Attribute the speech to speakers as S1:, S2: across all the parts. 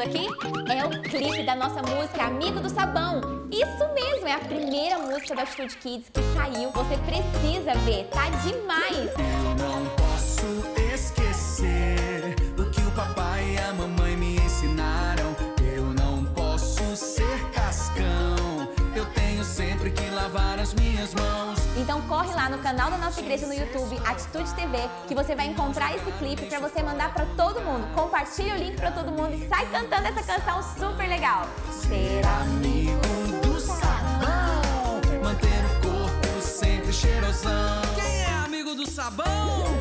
S1: assistindo aqui? É o clipe da nossa música Amigo do Sabão. Isso mesmo, é a primeira música da Atitude Kids que saiu. Você precisa ver, tá demais!
S2: Eu não posso esquecer o que o papai e a mamãe me ensinaram. Eu não posso ser cascão. Eu tenho sempre que lavar as minhas mãos.
S1: Então corre lá no canal da nossa igreja no YouTube, Atitude TV, que você vai encontrar esse clipe para você mandar para todo mundo. Compartilha o link para todo mundo e sai cantando essa canção super legal.
S2: Ser amigo do sabão. Manter o corpo sempre cheirosão.
S3: Quem é amigo do sabão?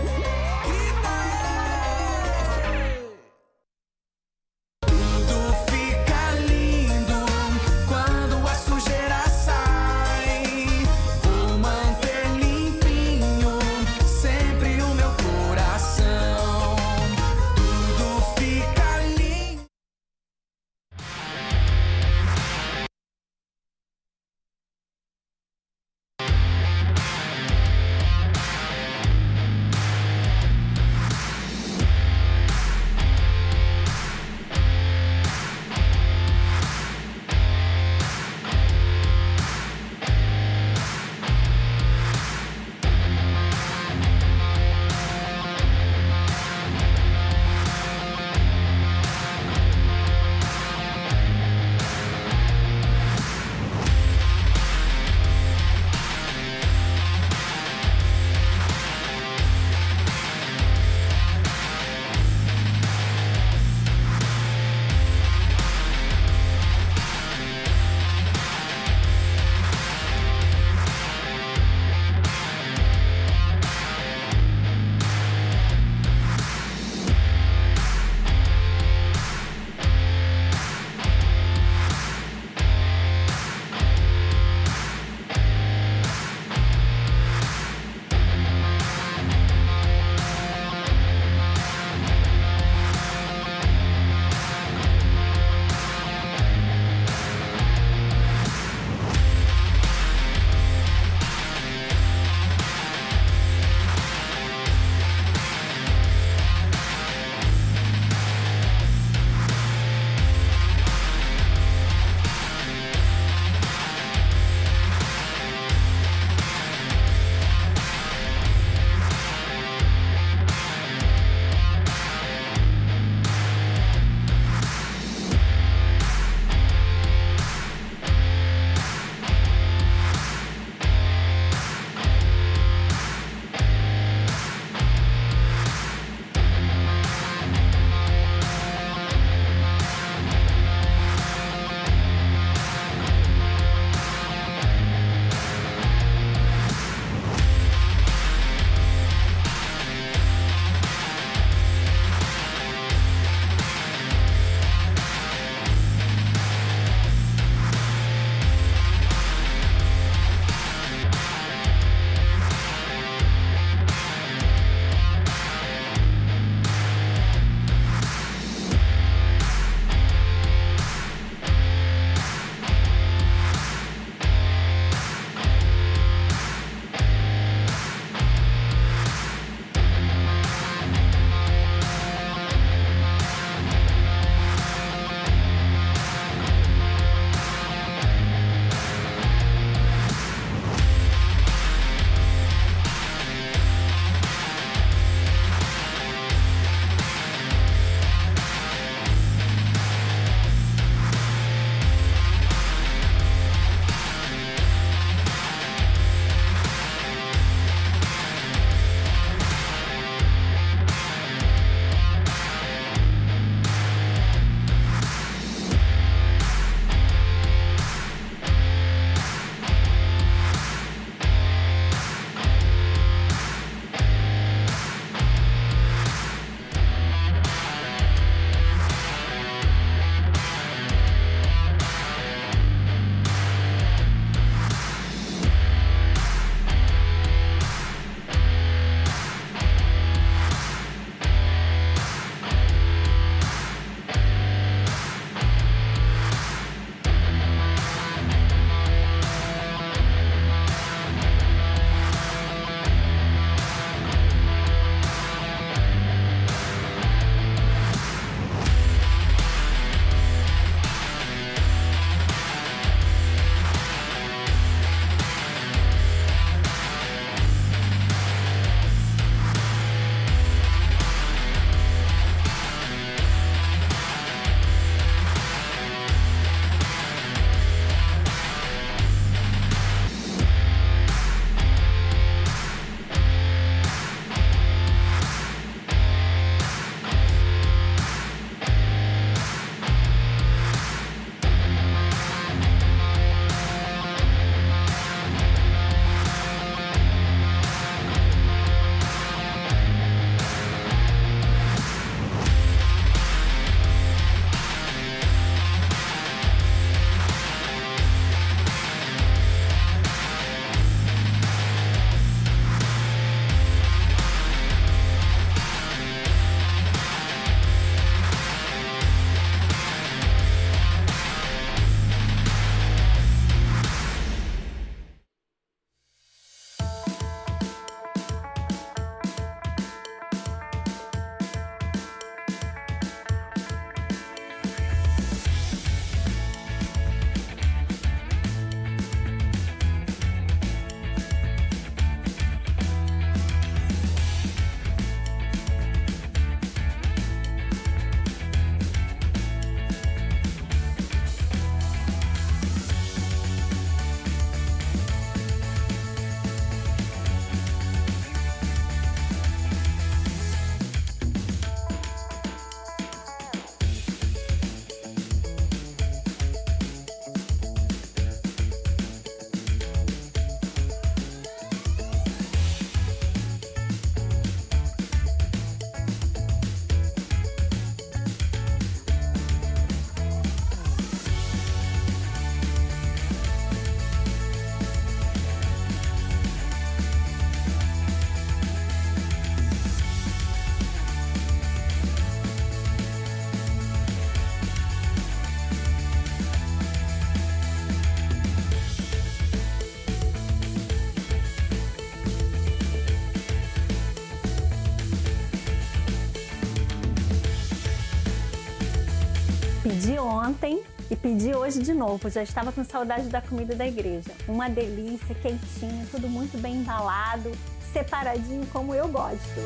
S4: Ontem e pedi hoje de novo. Já estava com saudade da comida da igreja. Uma delícia, quentinho, tudo muito bem embalado, separadinho como eu gosto.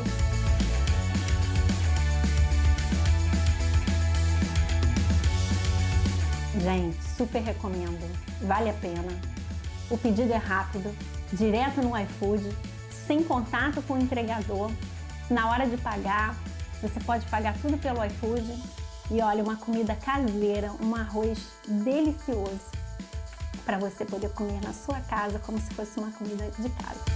S4: Gente, super recomendo. Vale a pena. O pedido é rápido, direto no iFood, sem contato com o entregador. Na hora de pagar, você pode pagar tudo pelo iFood. E olha, uma comida caseira, um arroz delicioso para você poder comer na sua casa como se fosse uma comida de casa.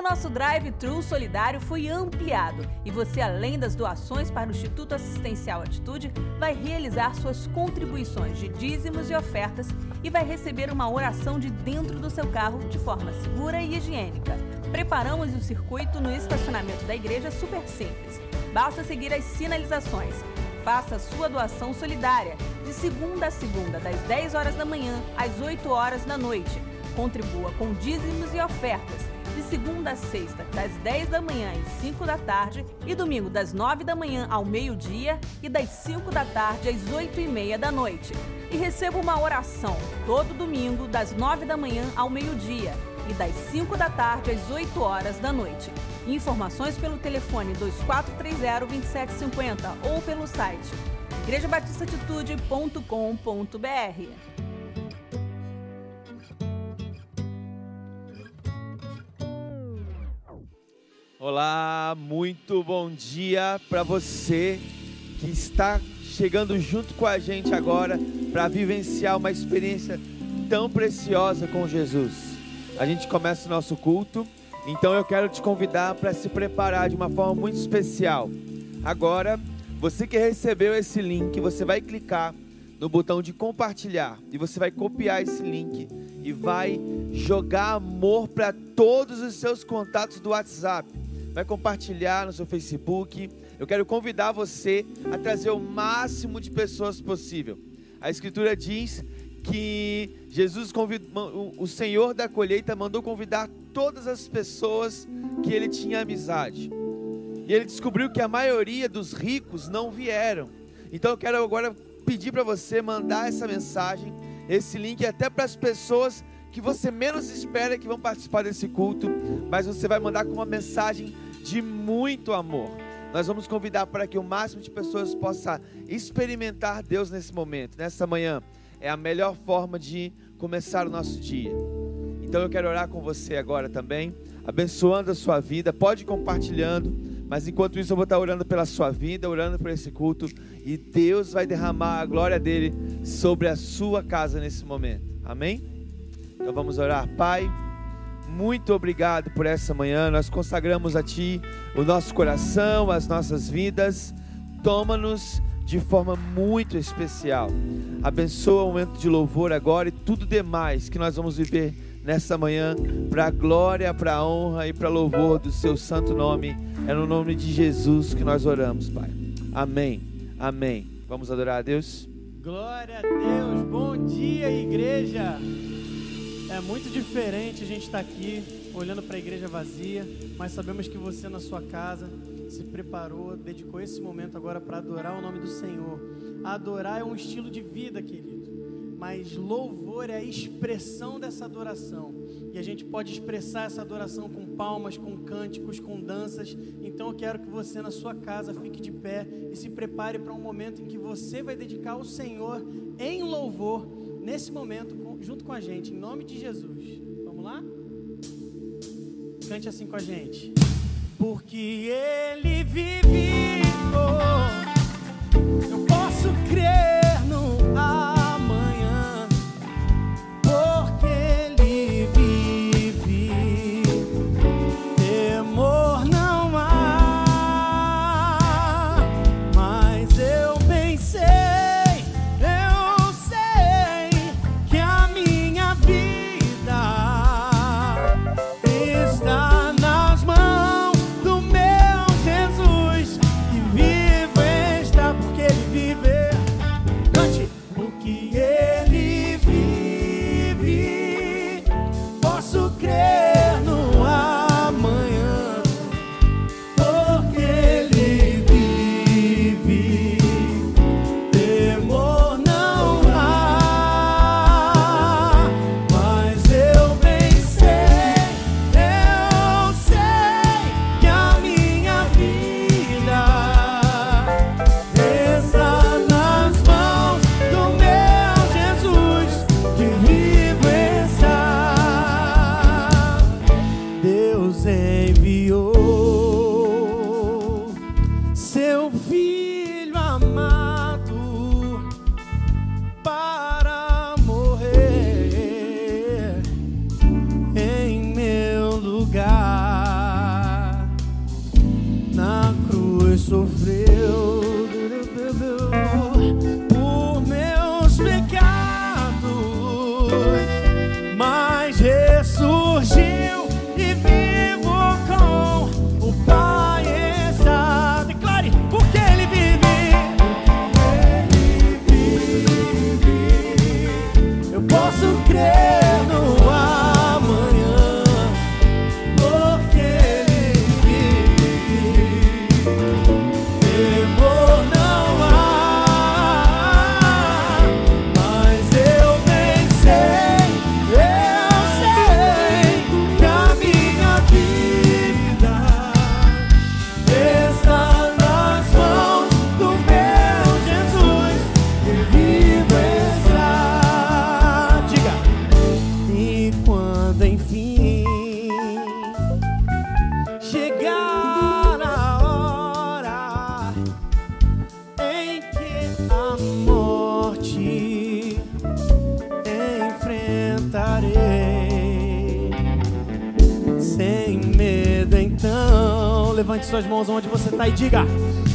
S5: O nosso drive-thru solidário foi ampliado e você, além das doações para o Instituto Assistencial Atitude, vai realizar suas contribuições de dízimos e ofertas e vai receber uma oração de dentro do seu carro de forma segura e higiênica. Preparamos o circuito no estacionamento da igreja super simples. Basta seguir as sinalizações. Faça sua doação solidária de segunda a segunda, das 10 horas da manhã às 8 horas da noite. Contribua com dízimos e ofertas de segunda a sexta, das 10 da manhã às 5 da tarde, e domingo, das 9 da manhã ao meio-dia e das 5 da tarde às 8 e meia da noite. E receba uma oração todo domingo, das 9 da manhã ao meio-dia e das 5 da tarde às 8 horas da noite. Informações pelo telefone 2430-2750 ou pelo site igrejabatistasatitude.com.br.
S6: Olá, muito bom dia para você que está chegando junto com a gente agora para vivenciar uma experiência tão preciosa com Jesus. A gente começa o nosso culto, então eu quero te convidar para se preparar de uma forma muito especial. Agora, você que recebeu esse link, você vai clicar no botão de compartilhar e você vai copiar esse link e vai jogar amor para todos os seus contatos do WhatsApp vai compartilhar no seu Facebook. Eu quero convidar você a trazer o máximo de pessoas possível. A Escritura diz que Jesus convidou, o Senhor da colheita mandou convidar todas as pessoas que ele tinha amizade. E ele descobriu que a maioria dos ricos não vieram. Então eu quero agora pedir para você mandar essa mensagem, esse link até para as pessoas que você menos espera que vão participar desse culto, mas você vai mandar com uma mensagem de muito amor. Nós vamos convidar para que o máximo de pessoas possa experimentar Deus nesse momento, nessa manhã. É a melhor forma de começar o nosso dia. Então eu quero orar com você agora também, abençoando a sua vida. Pode ir compartilhando, mas enquanto isso eu vou estar orando pela sua vida, orando por esse culto, e Deus vai derramar a glória dele sobre a sua casa nesse momento. Amém? Então vamos orar. Pai, muito obrigado por essa manhã. Nós consagramos a Ti o nosso coração, as nossas vidas. Toma-nos de forma muito especial. Abençoa o momento de louvor agora e tudo demais que nós vamos viver nessa manhã, para a glória, para a honra e para louvor do Seu santo nome. É no nome de Jesus que nós oramos, Pai. Amém. Amém. Vamos adorar a Deus.
S7: Glória a Deus. Bom dia, igreja. É muito diferente a gente estar tá aqui olhando para a igreja vazia, mas sabemos que você na sua casa se preparou, dedicou esse momento agora para adorar o nome do Senhor. Adorar é um estilo de vida, querido, mas louvor é a expressão dessa adoração. E a gente pode expressar essa adoração com palmas, com cânticos, com danças. Então eu quero que você na sua casa fique de pé e se prepare para um momento em que você vai dedicar ao Senhor em louvor nesse momento junto com a gente, em nome de Jesus. Vamos lá? Cante assim com a gente. Porque Ele vive, oh, eu cruz suas mãos onde você está e diga: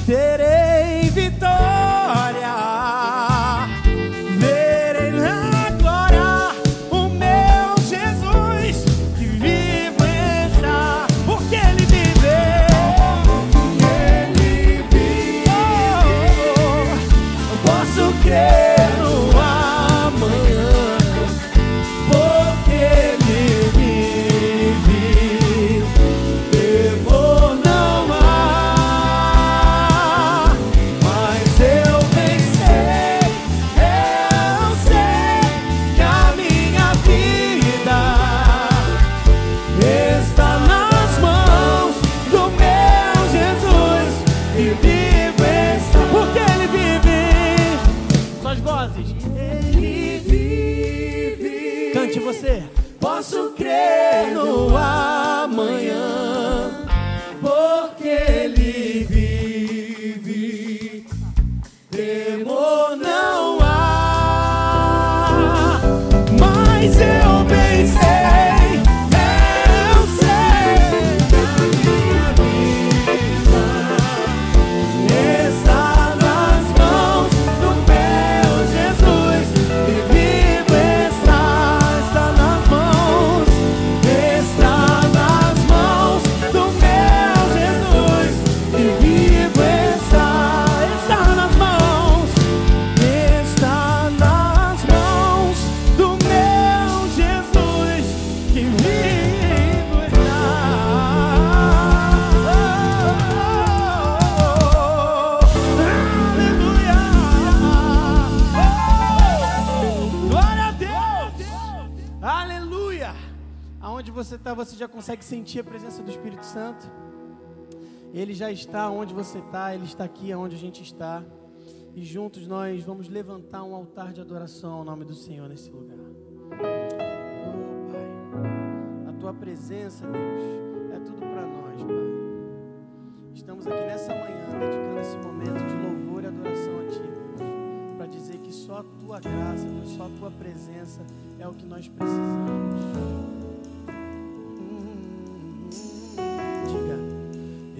S7: Terei você já consegue sentir a presença do Espírito Santo? Ele já está onde você está, Ele está aqui onde a gente está. E juntos nós vamos levantar um altar de adoração ao nome do Senhor nesse lugar. Oh, Pai, a tua presença, Deus, é tudo para nós, Pai. Estamos aqui nessa manhã dedicando esse momento de louvor e adoração a Ti, Deus, para dizer que só a Tua graça, Deus, só a Tua presença é o que nós precisamos.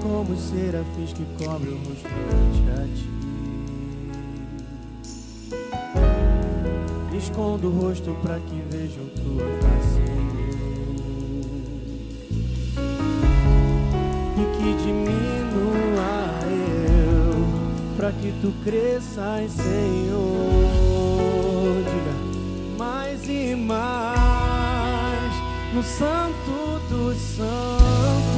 S7: Como os serafins que cobrem o rosto ante a Ti. Escondo o rosto para que vejam tua face. E que diminua eu, para que tu cresças, Senhor. Diga mais e mais no Santo dos Santos.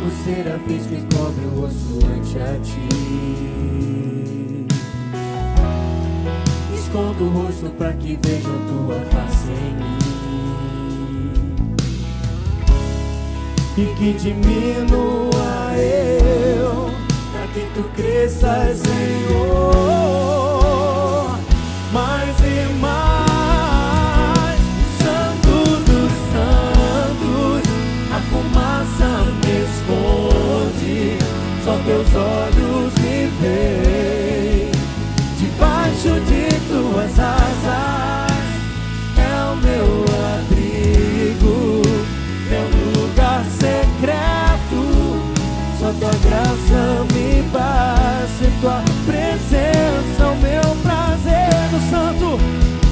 S7: Como serafins me cobre o rosto ante a ti. Escondo o rosto para que vejam tua face em mim. E que diminua eu, para que tu cresças, Senhor, mais teus olhos me veem. Debaixo de tuas asas é o meu abrigo, meu lugar secreto. Só tua graça me basta, e tua presença o meu prazer. No santo,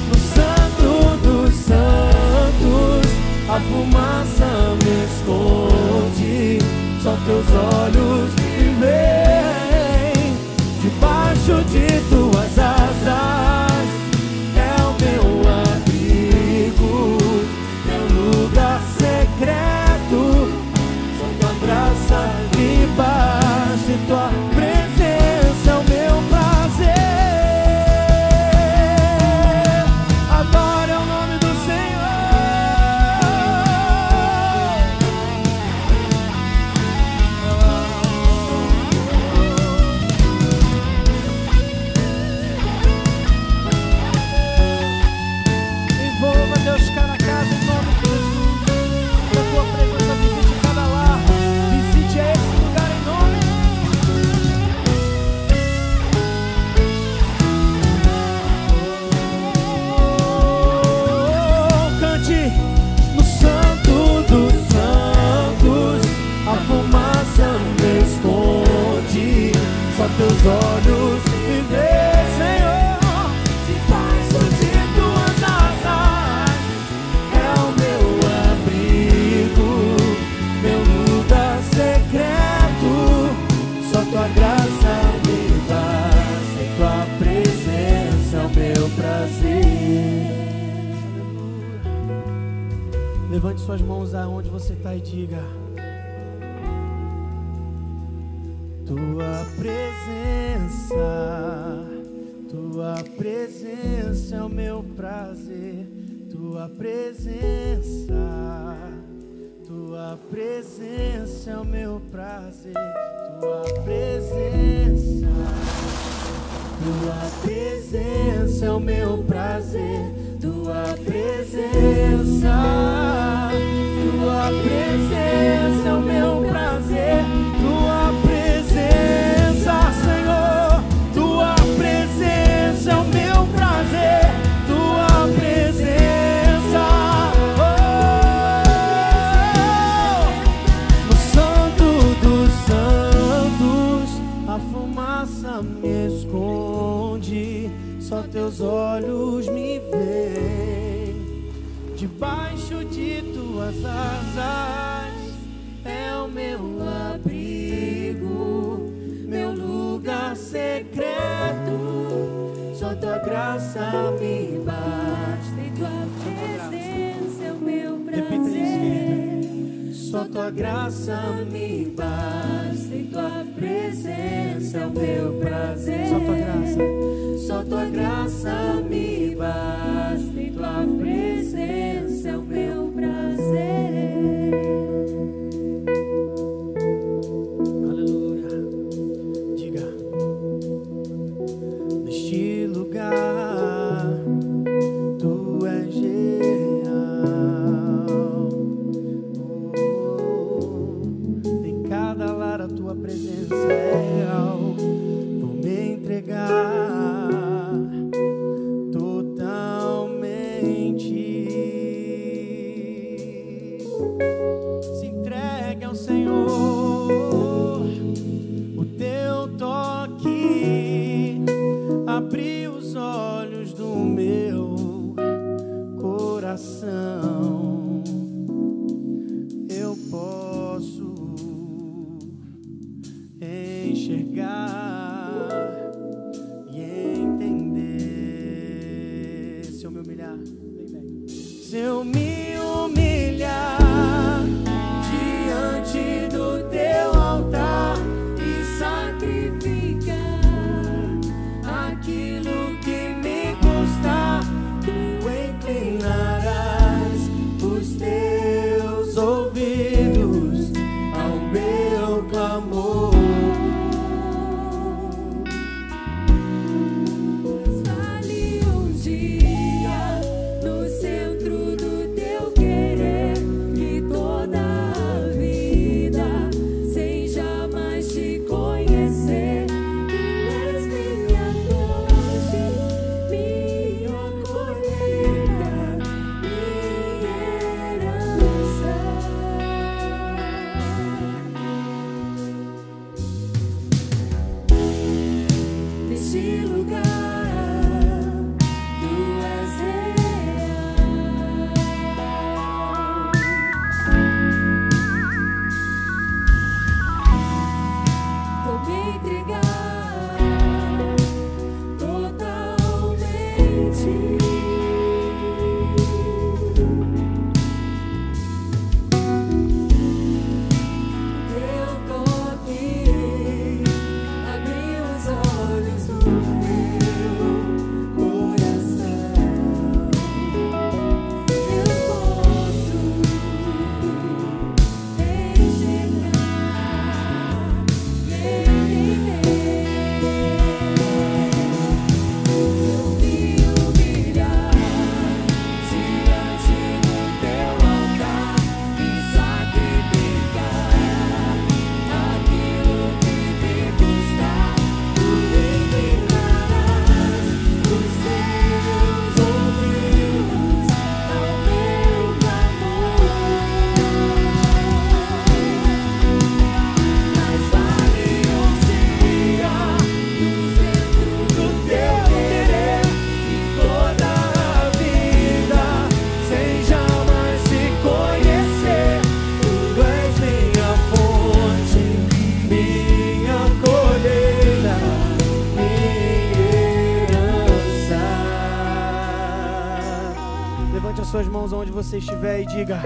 S7: no santo dos santos, a fumaça me esconde, só teus olhos veem. Debaixo de
S8: suas mãos aonde você está e diga. Tua presença, tua presença é o meu prazer, tua presença, tua presença é o meu prazer, tua presença, tua presença é o meu prazer, tuas asas é o meu abrigo, meu lugar secreto. Só tua graça me basta e tua presença é o meu prazer. Só tua graça me basta e tua presença é o meu prazer. Só tua graça. Só tua graça
S7: mãos onde você estiver e diga: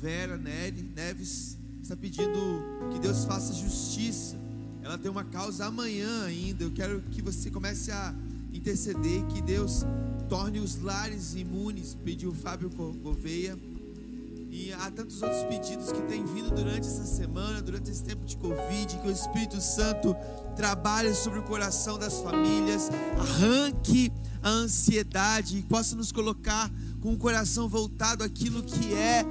S6: Vera Neves está pedindo que Deus faça justiça. Ela tem uma causa amanhã ainda. Eu quero que você comece a interceder, que Deus torne os lares imunes, pediu Fábio Gouveia. E há tantos outros pedidos que têm vindo durante essa semana, durante esse tempo de Covid, que o Espírito Santo trabalhe sobre o coração das famílias, arranque a ansiedade e possa nos colocar com o coração voltado àquilo que é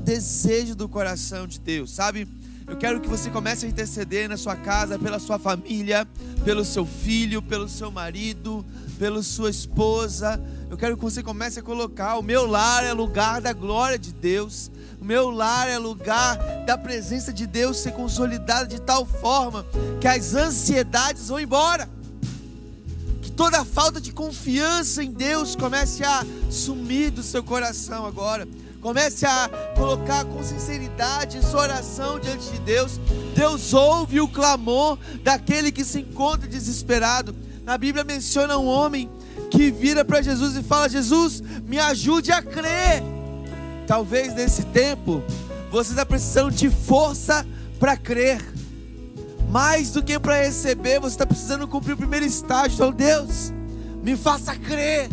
S6: desejo do coração de Deus, sabe? Eu quero que você comece a interceder na sua casa, pela sua família, pelo seu filho, pelo seu marido, pela sua esposa. Eu quero que você comece a colocar: o meu lar é lugar da glória de Deus. O meu lar é lugar da presença de Deus ser consolidada de tal forma que as ansiedades vão embora. Que toda falta de confiança em Deus comece a sumir do seu coração agora. Comece a colocar com sinceridade sua oração diante de Deus. Deus ouve o clamor daquele que se encontra desesperado. Na Bíblia menciona um homem que vira para Jesus e fala: Jesus, me ajude a crer. Talvez nesse tempo você está precisando de força para crer. Mais do que para receber, você está precisando cumprir o primeiro estágio. Então, Deus, me faça crer,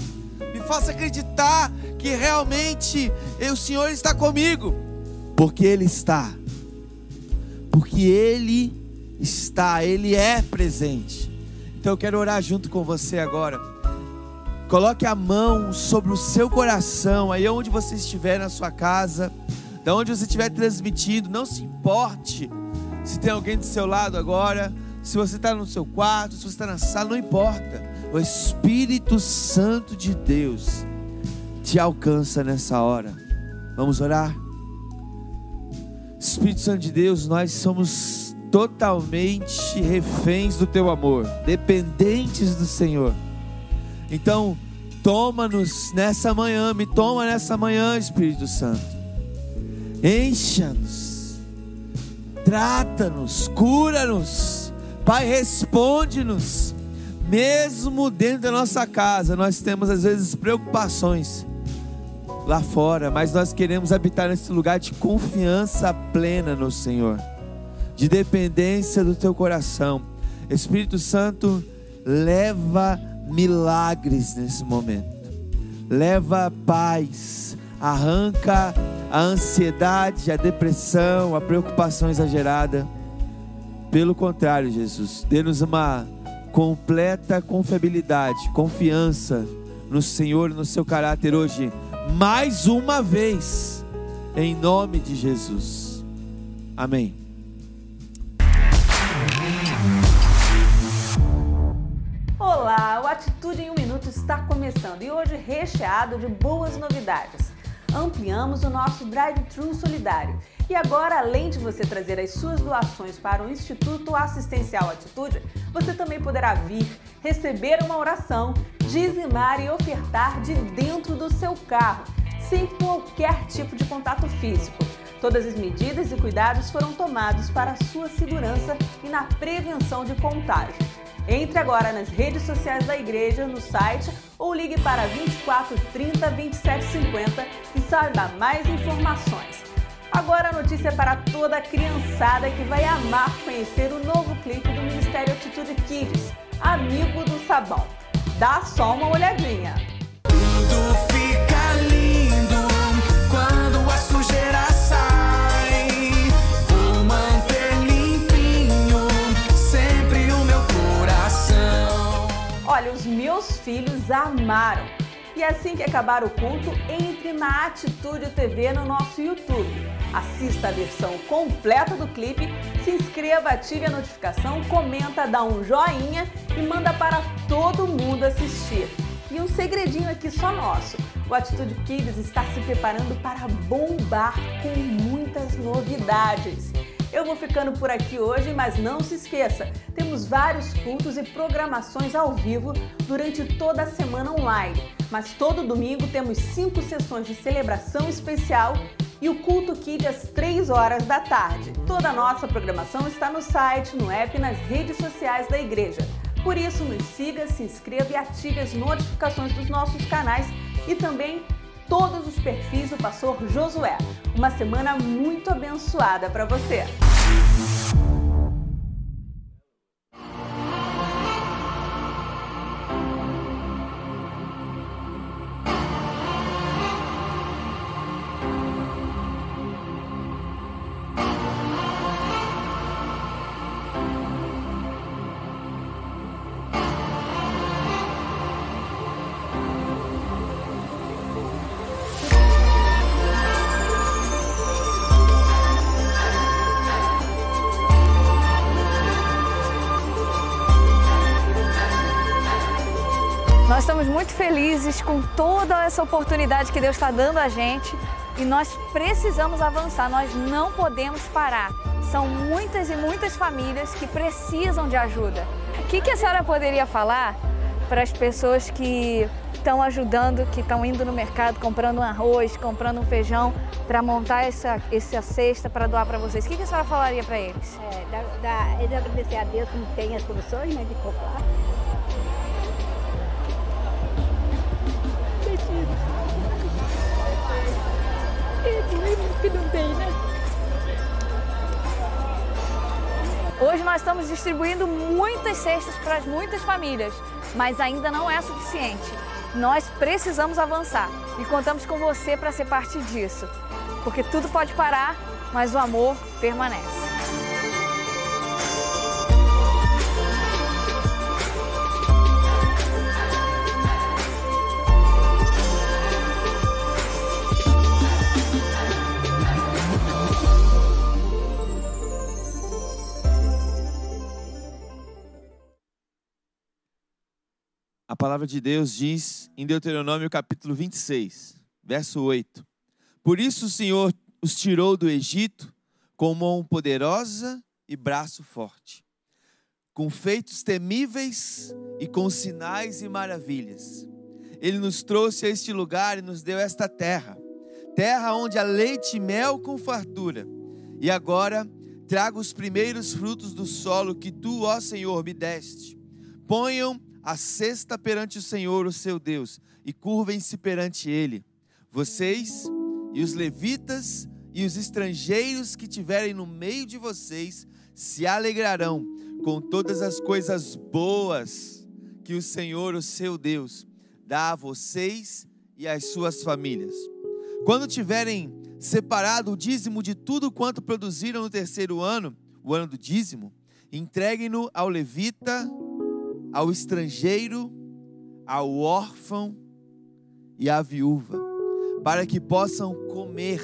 S6: faça acreditar que realmente o Senhor está comigo, porque Ele está, porque Ele está, Ele é presente. Então eu quero orar junto com você agora. Coloque a mão sobre o seu coração, aí onde você estiver na sua casa, da onde você estiver transmitindo, não se importe se tem alguém do seu lado agora, se você está no seu quarto, se você está na sala, não importa. O Espírito Santo de Deus te alcança nessa hora. Vamos orar? Espírito Santo de Deus, nós somos totalmente reféns do teu amor, dependentes do Senhor. Então, toma-nos nessa manhã, me toma nessa manhã, Espírito Santo. Encha-nos, trata-nos, cura-nos. Pai, responde-nos. Mesmo dentro da nossa casa, nós temos às vezes preocupações lá fora, mas nós queremos habitar nesse lugar de confiança plena no Senhor, de dependência do teu coração. Espírito Santo, leva milagres nesse momento, leva paz, arranca a ansiedade, a depressão, a preocupação exagerada. Pelo contrário, Jesus, dê-nos uma completa confiabilidade, confiança no Senhor, no seu caráter hoje mais uma vez, em nome de Jesus. Amém.
S5: Olá, o Atitude em um Minuto está começando e hoje recheado de boas novidades. Ampliamos o nosso Drive-Thru Solidário e agora, além de você trazer as suas doações para o Instituto Assistencial Atitude, você também poderá vir, receber uma oração, dizimar e ofertar de dentro do seu carro, sem qualquer tipo de contato físico. Todas as medidas e cuidados foram tomados para a sua segurança e na prevenção de contágio. Entre agora nas redes sociais da igreja, no site ou ligue para 24 30 27 50 e saiba mais informações. Agora a notícia é para toda a criançada que vai amar conhecer o novo clipe do Ministério Atitude Kids, Amigo do Sabão. Dá só uma olhadinha.
S2: Tudo fica lindo quando a sujeira sai. Vou manter limpinho sempre o meu coração.
S5: Olha, os meus filhos amaram. E assim que acabar o culto, entre na Atitude TV no nosso YouTube. Assista a versão completa do clipe, se inscreva, ative a notificação, comenta, dá um joinha e manda para todo mundo assistir. E um segredinho aqui só nosso: o Atitude Kids está se preparando para bombar com muitas novidades. Eu vou ficando por aqui hoje, mas não se esqueça, temos vários cultos e programações ao vivo durante toda a semana online. Mas todo domingo temos cinco sessões de celebração especial e o Culto Kids às 3 horas da tarde. Toda a nossa programação está no site, no app e nas redes sociais da igreja. Por isso, nos siga, se inscreva e ative as notificações dos nossos canais e também todos os perfis do pastor Josué. Uma semana muito abençoada para você.
S9: Com toda essa oportunidade que Deus está dando a gente e nós precisamos avançar, nós não podemos parar. São muitas e muitas famílias que precisam de ajuda. O que, que a senhora poderia falar para as pessoas que estão ajudando, que estão indo no mercado comprando um arroz, comprando um feijão para montar essa, essa cesta para doar para vocês? O que, que a senhora falaria para eles?
S10: É, dá, dá, eles agradecer a Deus que tem as condições né, de comprar.
S9: Hoje nós estamos distribuindo muitas cestas para muitas famílias, mas ainda não é suficiente. Nós precisamos avançar e contamos com você para ser parte disso, porque tudo pode parar, mas o amor permanece.
S6: Palavra de Deus diz em Deuteronômio capítulo 26, verso 8: Por isso o Senhor os tirou do Egito com mão poderosa e braço forte, com feitos temíveis e com sinais e maravilhas. Ele nos trouxe a este lugar e nos deu esta terra, terra onde há leite e mel com fartura. E agora trago os primeiros frutos do solo que tu, ó Senhor, me deste. Ponham a cesta perante o Senhor, o seu Deus, e curvem-se perante ele. Vocês e os levitas e os estrangeiros que tiverem no meio de vocês se alegrarão com todas as coisas boas que o Senhor, o seu Deus, dá a vocês e às suas famílias. Quando tiverem separado o dízimo de tudo quanto produziram no terceiro ano, o ano do dízimo, entreguem-no ao levita ao estrangeiro, ao órfão e à viúva, para que possam comer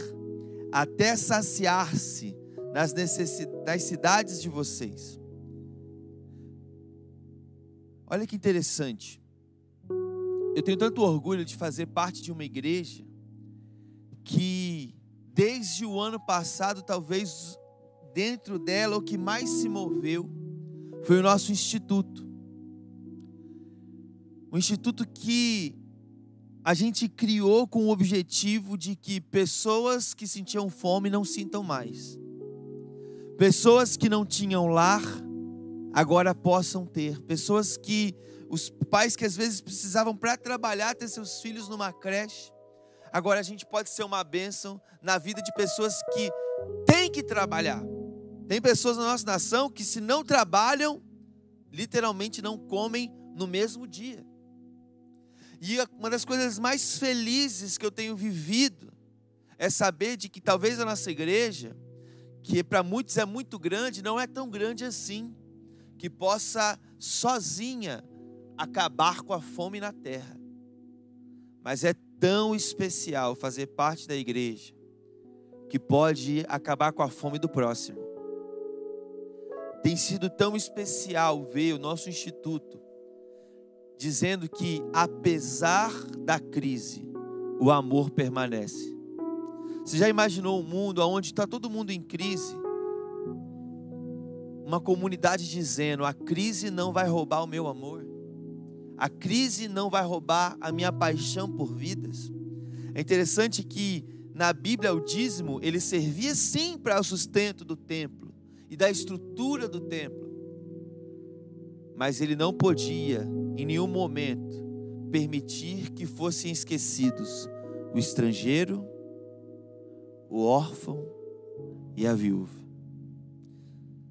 S6: até saciar-se nas necessidades de vocês. Olha que interessante. Eu tenho tanto orgulho de fazer parte de uma igreja que, desde o ano passado, talvez dentro dela, o que mais se moveu foi o nosso instituto. Um instituto que a gente criou com o objetivo de que pessoas que sentiam fome não sintam mais. Pessoas que não tinham lar agora possam ter. Pessoas que os pais que às vezes precisavam para trabalhar ter seus filhos numa creche, agora a gente pode ser uma bênção na vida de pessoas que têm que trabalhar. Tem pessoas na nossa nação que se não trabalham, literalmente não comem no mesmo dia. E uma das coisas mais felizes que eu tenho vivido é saber de que talvez a nossa igreja, que para muitos é muito grande, não é tão grande assim, que possa sozinha acabar com a fome na terra. Mas é tão especial fazer parte da igreja que pode acabar com a fome do próximo. Tem sido tão especial ver o nosso instituto dizendo que apesar da crise, o amor permanece. Você já imaginou um mundo onde está todo mundo em crise? Uma comunidade dizendo: a crise não vai roubar o meu amor, a crise não vai roubar a minha paixão por vidas. É interessante que na Bíblia o dízimo, ele servia sim para o sustento do templo e da estrutura do templo. Mas ele não podia, em nenhum momento, permitir que fossem esquecidos o estrangeiro, o órfão e a viúva.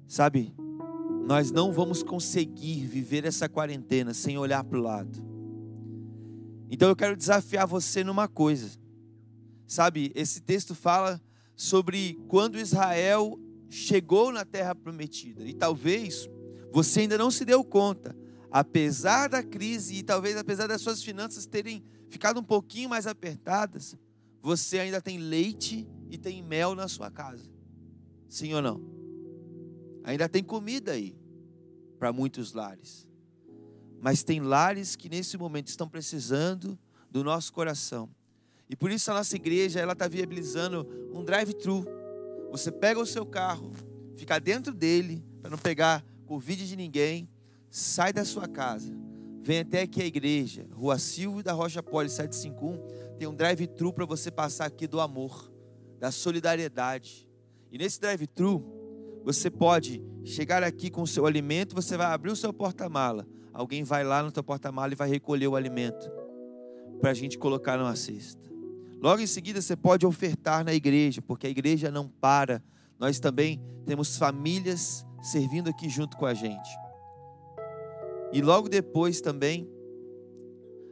S6: Sabe, nós não vamos conseguir viver essa quarentena sem olhar para o lado. Então eu quero desafiar você numa coisa. Sabe, esse texto fala sobre quando Israel chegou na terra prometida. E talvez você ainda não se deu conta, apesar da crise e talvez apesar das suas finanças terem ficado um pouquinho mais apertadas, você ainda tem leite e tem mel na sua casa. Sim ou não? Ainda tem comida aí para muitos lares. Mas tem lares que nesse momento estão precisando do nosso coração. E por isso a nossa igreja ela está viabilizando um drive-thru. Você pega o seu carro, fica dentro dele para não pegar covid de ninguém, sai da sua casa, vem até aqui a igreja, Rua Silvio da Rocha Poli 751, tem um drive-thru para você passar aqui do amor, da solidariedade. E nesse drive-thru, você pode chegar aqui com o seu alimento, você vai abrir o seu porta-mala. Alguém vai lá no teu porta-mala e vai recolher o alimento para a gente colocar numa cesta. Logo em seguida, você pode ofertar na igreja, porque a igreja não para. Nós também temos famílias servindo aqui junto com a gente. E logo depois também,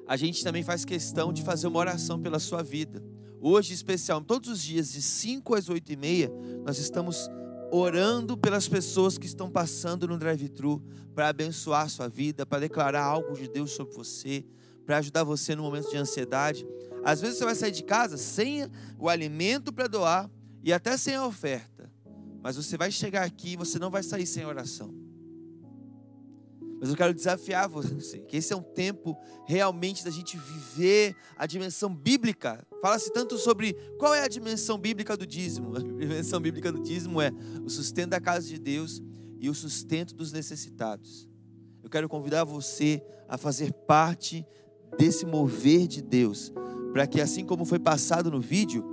S6: a gente também faz questão de fazer uma oração pela sua vida. Hoje, especial, todos os dias, de 5 às 8 e meia, nós estamos orando pelas pessoas que estão passando no drive-thru, para abençoar a sua vida, para declarar algo de Deus sobre você, para ajudar você no momento de ansiedade. Às vezes você vai sair de casa sem o alimento para doar e até sem a oferta, mas você vai chegar aqui e você não vai sair sem oração. Mas eu quero desafiar você, que esse é um tempo realmente da gente viver a dimensão bíblica. Fala-se tanto sobre qual é a dimensão bíblica do dízimo. A dimensão bíblica do dízimo é o sustento da casa de Deus e o sustento dos necessitados. Eu quero convidar você a fazer parte desse mover de Deus, para que assim como foi passado no vídeo,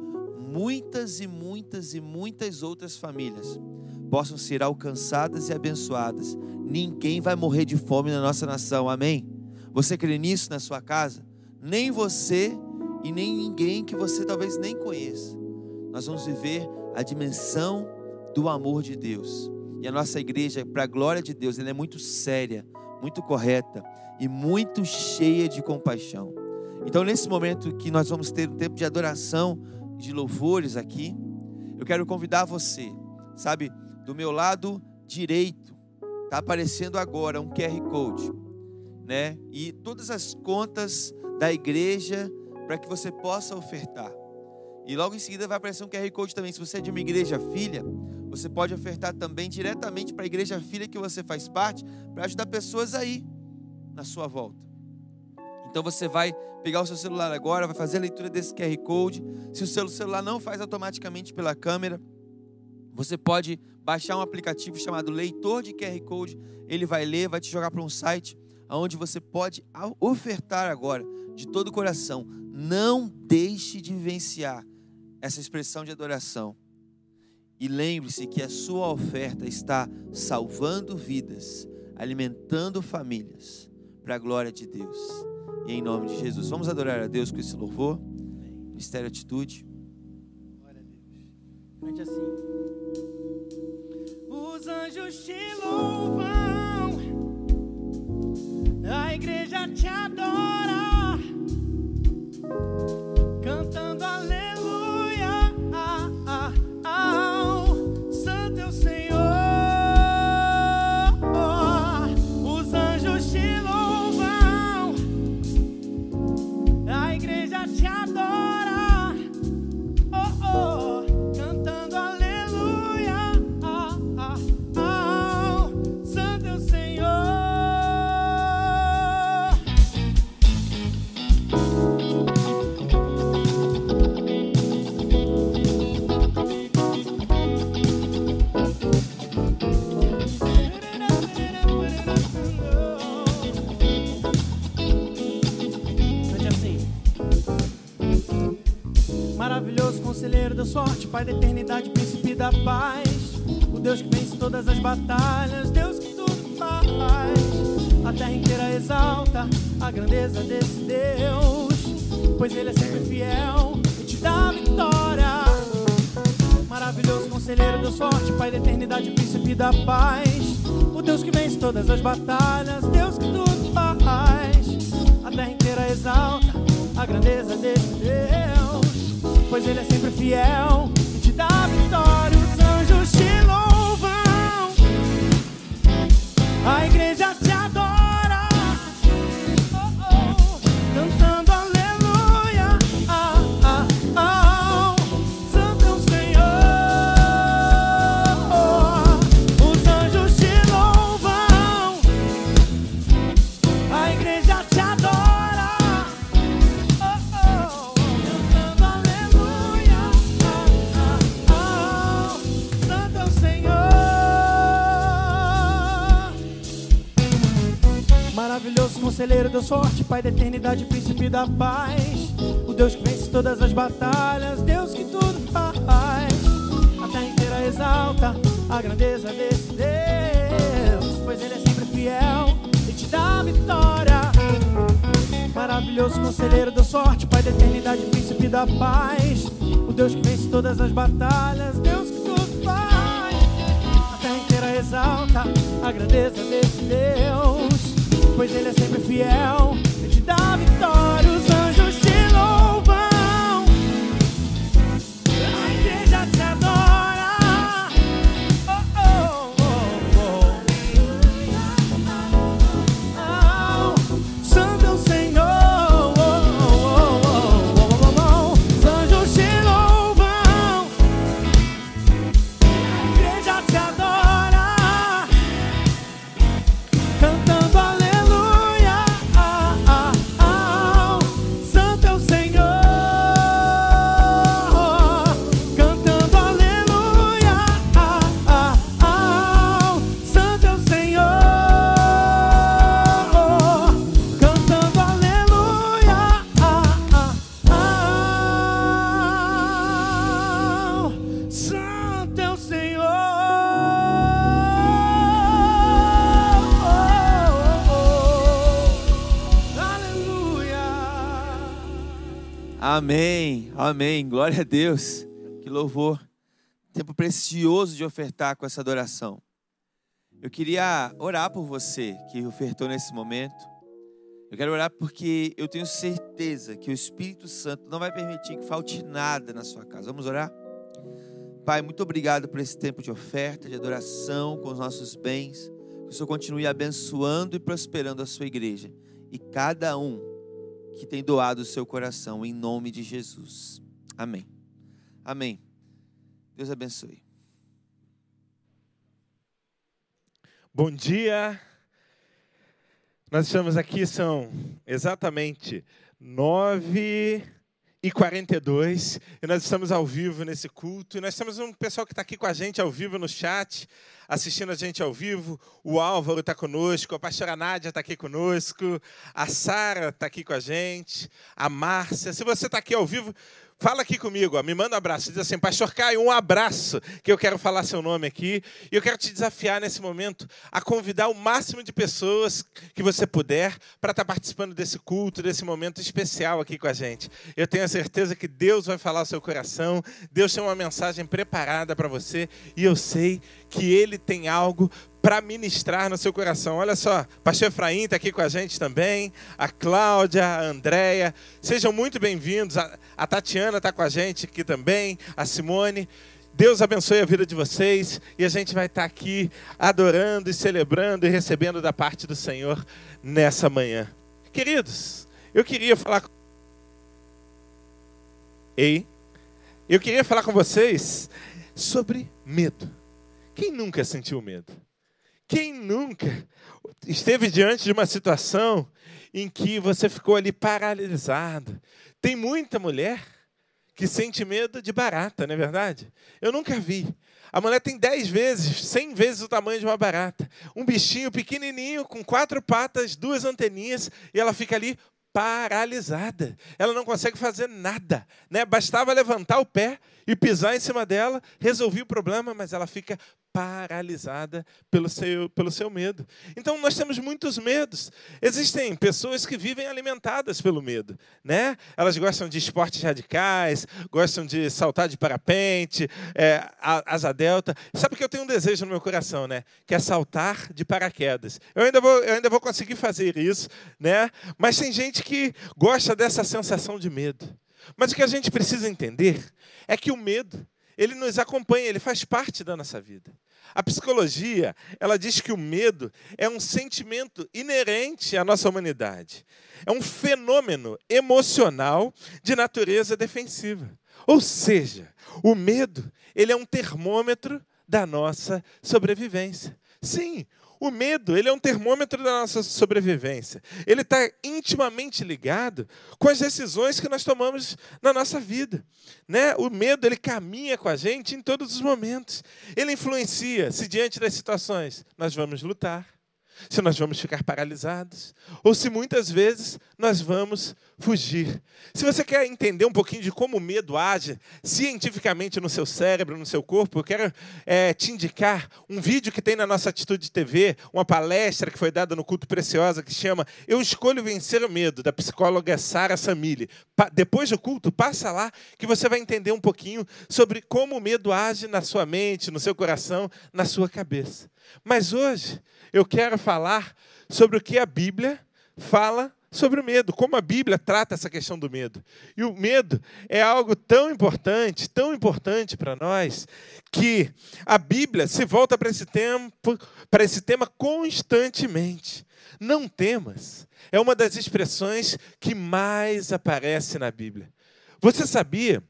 S6: muitas e muitas e muitas outras famílias possam ser alcançadas e abençoadas. Ninguém vai morrer de fome na nossa nação, amém? Você crê nisso na sua casa? Nem você e nem ninguém que você talvez nem conheça. Nós vamos viver a dimensão do amor de Deus. E a nossa igreja, para a glória de Deus, ela é muito séria, muito correta e muito cheia de compaixão. Então, nesse momento que nós vamos ter um tempo de adoração, de louvores aqui, eu quero convidar você, sabe, do meu lado direito, está aparecendo agora um QR Code, né? E todas as contas da igreja para que você possa ofertar. E logo em seguida vai aparecer um QR Code também. Se você é de uma igreja filha, você pode ofertar também diretamente para a igreja filha que você faz parte, para ajudar pessoas aí na sua volta. Então você vai pegar o seu celular agora, vai fazer a leitura desse QR Code. Se o seu celular não faz automaticamente pela câmera, você pode baixar um aplicativo chamado Leitor de QR Code. Ele vai ler, vai te jogar para um site onde você pode ofertar agora, de todo o coração. Não deixe de vivenciar essa expressão de adoração. E lembre-se que a sua oferta está salvando vidas, alimentando famílias, para a glória de Deus. E em nome de Jesus. Vamos adorar a Deus com esse louvor. Ministério Atitude.
S7: Glória a Deus. Cante assim. Os anjos te louvam, a igreja te adora, Pai da eternidade, príncipe da paz. O Deus que vence todas as batalhas, Deus que tudo faz. A terra inteira exalta a grandeza desse Deus, pois Ele é sempre fiel e te dá vitória. Maravilhoso conselheiro, Deus forte, Pai da eternidade, príncipe da paz. O Deus que vence todas as batalhas, Deus que tudo faz. A terra inteira exalta a grandeza desse Deus, pois Ele é sempre fiel dá vitória. Os anjos te louvam, a igreja Deus forte, Pai da eternidade, príncipe da paz. O Deus que vence todas as batalhas, Deus que tudo faz. A terra inteira exalta a grandeza desse Deus, pois Ele é sempre fiel e te dá vitória. Maravilhoso conselheiro, Deus forte, Pai da eternidade, príncipe da paz. O Deus que vence todas as batalhas, Deus que tudo faz. A terra inteira exalta a grandeza desse Deus, pois Ele é sempre fiel
S6: Amém, amém. Glória a Deus. Que louvor. Tempo precioso de ofertar com essa adoração. Eu queria orar por você que ofertou nesse momento. Eu quero orar porque eu tenho certeza que o Espírito Santo não vai permitir que falte nada na sua casa. Vamos orar? Pai, muito obrigado por esse tempo de oferta, de adoração com os nossos bens. Que o Senhor continue abençoando e prosperando a sua igreja. E cada um que tem doado o seu coração, em nome de Jesus. Amém. Amém. Deus abençoe.
S11: Bom dia. Nós estamos aqui, são exatamente 9 e 42 e nós estamos ao vivo nesse culto. E nós temos um pessoal que está aqui com a gente ao vivo no chat, assistindo a gente ao vivo. O Álvaro está conosco, a pastora Nádia está aqui conosco, a Sara está aqui com a gente, a Márcia. Se você está aqui ao vivo, Fala aqui comigo, ó, me manda um abraço. Diz assim, Pastor Caio, um abraço, que eu quero falar seu nome aqui. E eu quero te desafiar nesse momento a convidar o máximo de pessoas que você puder para estar participando desse culto, desse momento especial aqui com a gente. Eu tenho a certeza que Deus vai falar ao seu coração, Deus tem uma mensagem preparada para você e eu sei que Ele tem algo para ministrar no seu coração. Olha só, Pastor Efraim está aqui com a gente também, a Cláudia, a Andréia. Sejam muito bem-vindos. A, Tatiana está com a gente aqui também, a Simone. Deus abençoe a vida de vocês e a gente vai estar aqui adorando e celebrando e recebendo da parte do Senhor nessa manhã. Queridos, eu queria falar com... Ei, eu queria falar com vocês sobre medo. Quem nunca sentiu medo? Quem nunca esteve diante de uma situação em que você ficou ali paralisado? Tem muita mulher que sente medo de barata, não é verdade? Eu nunca vi. A mulher tem 10 vezes, 100 vezes o tamanho de uma barata. Um bichinho pequenininho, com quatro patas, duas anteninhas, e ela fica ali paralisada. Ela não consegue fazer nada. Né? Bastava levantar o pé e pisar em cima dela, resolvi o problema, mas ela fica paralisada pelo seu, pelo seu medo. Então nós temos muitos medos. Existem pessoas que vivem alimentadas pelo medo, né? Elas gostam de esportes radicais, gostam de saltar de parapente, é, asa delta. Sabe que eu tenho um desejo no meu coração, né? Que é saltar de paraquedas. Eu ainda vou, eu ainda vou conseguir fazer isso, né? Mas tem gente que gosta dessa sensação de medo. Mas o que a gente precisa entender é que o medo ele nos acompanha, ele faz parte da nossa vida. A psicologia, ela diz que o medo é um sentimento inerente à nossa humanidade. É um fenômeno emocional de natureza defensiva. Ou seja, o medo, ele é um termômetro da nossa sobrevivência. Sim, o medo, ele é um termômetro da nossa sobrevivência. Ele está intimamente ligado com as decisões que nós tomamos na nossa vida. Né? O medo, ele caminha com a gente em todos os momentos. Ele influencia se diante das situações nós vamos lutar, se nós vamos ficar paralisados, ou se muitas vezes nós vamos fugir. Se você quer entender um pouquinho de como o medo age cientificamente no seu cérebro, no seu corpo, eu quero é, te indicar um vídeo que tem na nossa Atitude TV, uma palestra que foi dada no Culto Preciosa, que chama Eu Escolho Vencer o Medo, da psicóloga Sara Samili. Pa depois do culto, passa lá que você vai entender um pouquinho sobre como o medo age na sua mente, no seu coração, na sua cabeça. Mas hoje eu quero falar sobre o que a Bíblia fala sobre o medo, como a Bíblia trata essa questão do medo. E o medo é algo tão importante, tão importante para nós, que a Bíblia se volta para esse tempo, para esse tema constantemente. Não temas. É uma das expressões que mais aparece na Bíblia. Você sabia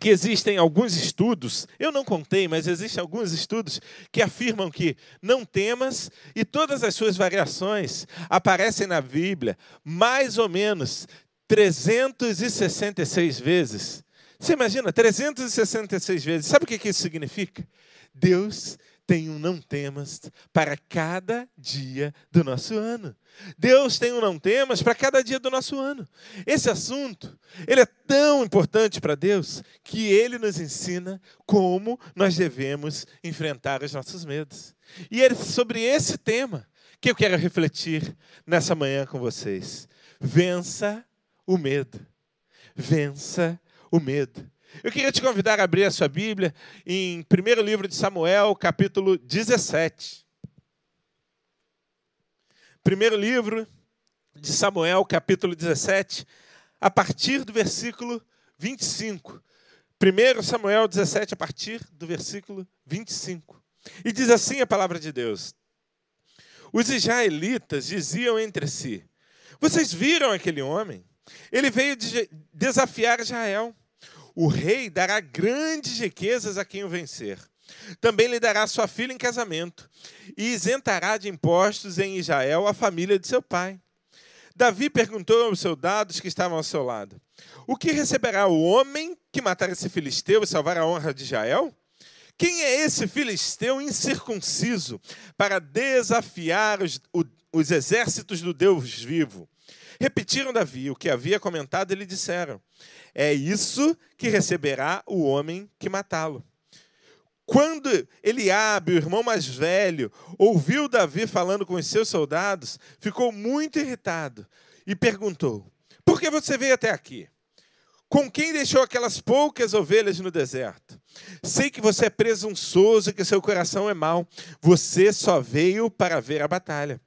S11: que existem alguns estudos, eu não contei, mas existem alguns estudos que afirmam que não temas e todas as suas variações aparecem na Bíblia mais ou menos 366 vezes. Você imagina, 366 vezes. Sabe o que isso significa? Deus tem um não temas para cada dia do nosso ano. Deus tem um não temas para cada dia do nosso ano. Esse assunto, ele é tão importante para Deus que ele nos ensina como nós devemos enfrentar os nossos medos. E é sobre esse tema que eu quero refletir nessa manhã com vocês. Vença o medo. Vença o medo. Eu queria te convidar a abrir a sua Bíblia em 1 livro de Samuel, capítulo 17. Primeiro livro de Samuel, capítulo 17, a partir do versículo 25. 1 Samuel 17, a partir do versículo 25. E diz assim a palavra de Deus: Os israelitas diziam entre si: Vocês viram aquele homem? Ele veio de desafiar Israel o rei dará grandes riquezas a quem o vencer. Também lhe dará sua filha em casamento e isentará de impostos em Israel a família de seu pai. Davi perguntou aos soldados que estavam ao seu lado: O que receberá o homem que matar esse filisteu e salvar a honra de Israel? Quem é esse filisteu incircunciso para desafiar os, os exércitos do Deus vivo? Repetiram Davi o que havia comentado e lhe disseram: É isso que receberá o homem que matá-lo. Quando Eliabe, o irmão mais velho, ouviu Davi falando com os seus soldados, ficou muito irritado e perguntou: Por que você veio até aqui? Com quem deixou aquelas poucas ovelhas no deserto? Sei que você é presunçoso e que seu coração é mau. Você só veio para ver a batalha.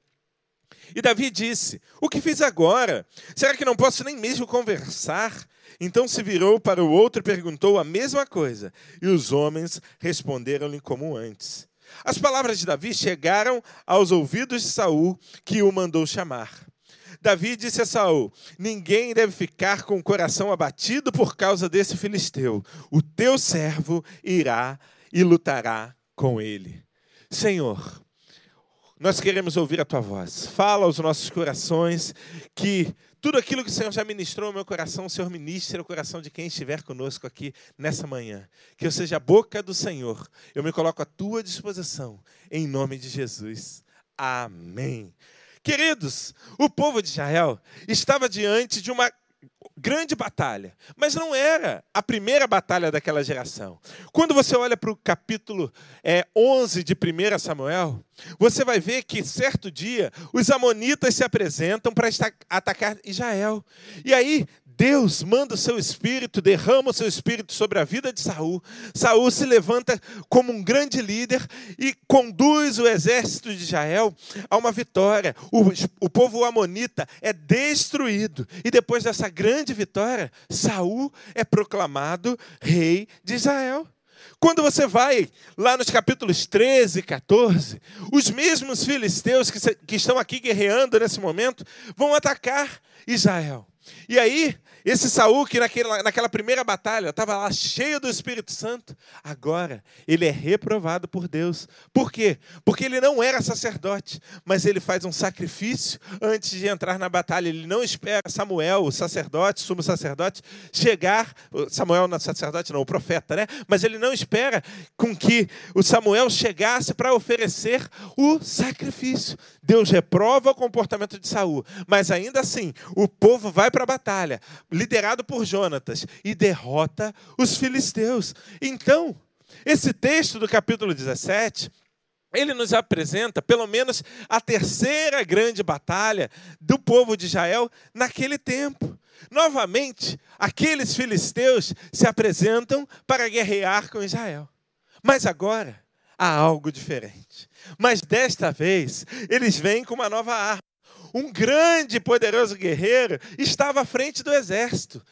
S11: E Davi disse: O que fiz agora? Será que não posso nem mesmo conversar? Então se virou para o outro e perguntou a mesma coisa. E os homens responderam-lhe como antes. As palavras de Davi chegaram aos ouvidos de Saul, que o mandou chamar. Davi disse a Saul: Ninguém deve ficar com o coração abatido por causa desse filisteu. O teu servo irá e lutará com ele. Senhor, nós queremos ouvir a tua voz. Fala aos nossos corações que tudo aquilo que o Senhor já ministrou no meu coração, o Senhor ministre o coração de quem estiver conosco aqui nessa manhã. Que eu seja a boca do Senhor. Eu me coloco à tua disposição, em nome de Jesus. Amém. Queridos, o povo de Israel estava diante de uma grande batalha, mas não era a primeira batalha daquela geração. Quando você olha para o capítulo é, 11 de 1 Samuel, você vai ver que certo dia os amonitas se apresentam para atacar Israel. E aí Deus manda o seu espírito, derrama o seu espírito sobre a vida de Saul. Saul se levanta como um grande líder e conduz o exército de Israel a uma vitória. O, o povo amonita é destruído. E depois dessa grande vitória, Saul é proclamado rei de Israel. Quando você vai lá nos capítulos 13 e 14, os mesmos filisteus que, que estão aqui guerreando nesse momento vão atacar Israel. E aí, esse Saul, que naquela, naquela primeira batalha estava lá cheio do Espírito Santo, agora ele é reprovado por Deus. Por quê? Porque ele não era sacerdote, mas ele faz um sacrifício antes de entrar na batalha. Ele não espera Samuel, o sacerdote, sumo sacerdote, chegar. Samuel não é sacerdote, não, o profeta, né? Mas ele não espera com que o Samuel chegasse para oferecer o sacrifício. Deus reprova o comportamento de Saul, mas ainda assim, o povo vai para a batalha liderado por Jonatas, e derrota os filisteus. Então, esse texto do capítulo 17 ele nos apresenta pelo menos a terceira grande batalha do povo de Israel naquele tempo. Novamente, aqueles filisteus se apresentam para guerrear com Israel. Mas agora há algo diferente. Mas desta vez, eles vêm com uma nova arma um grande e poderoso guerreiro, estava à frente do exército.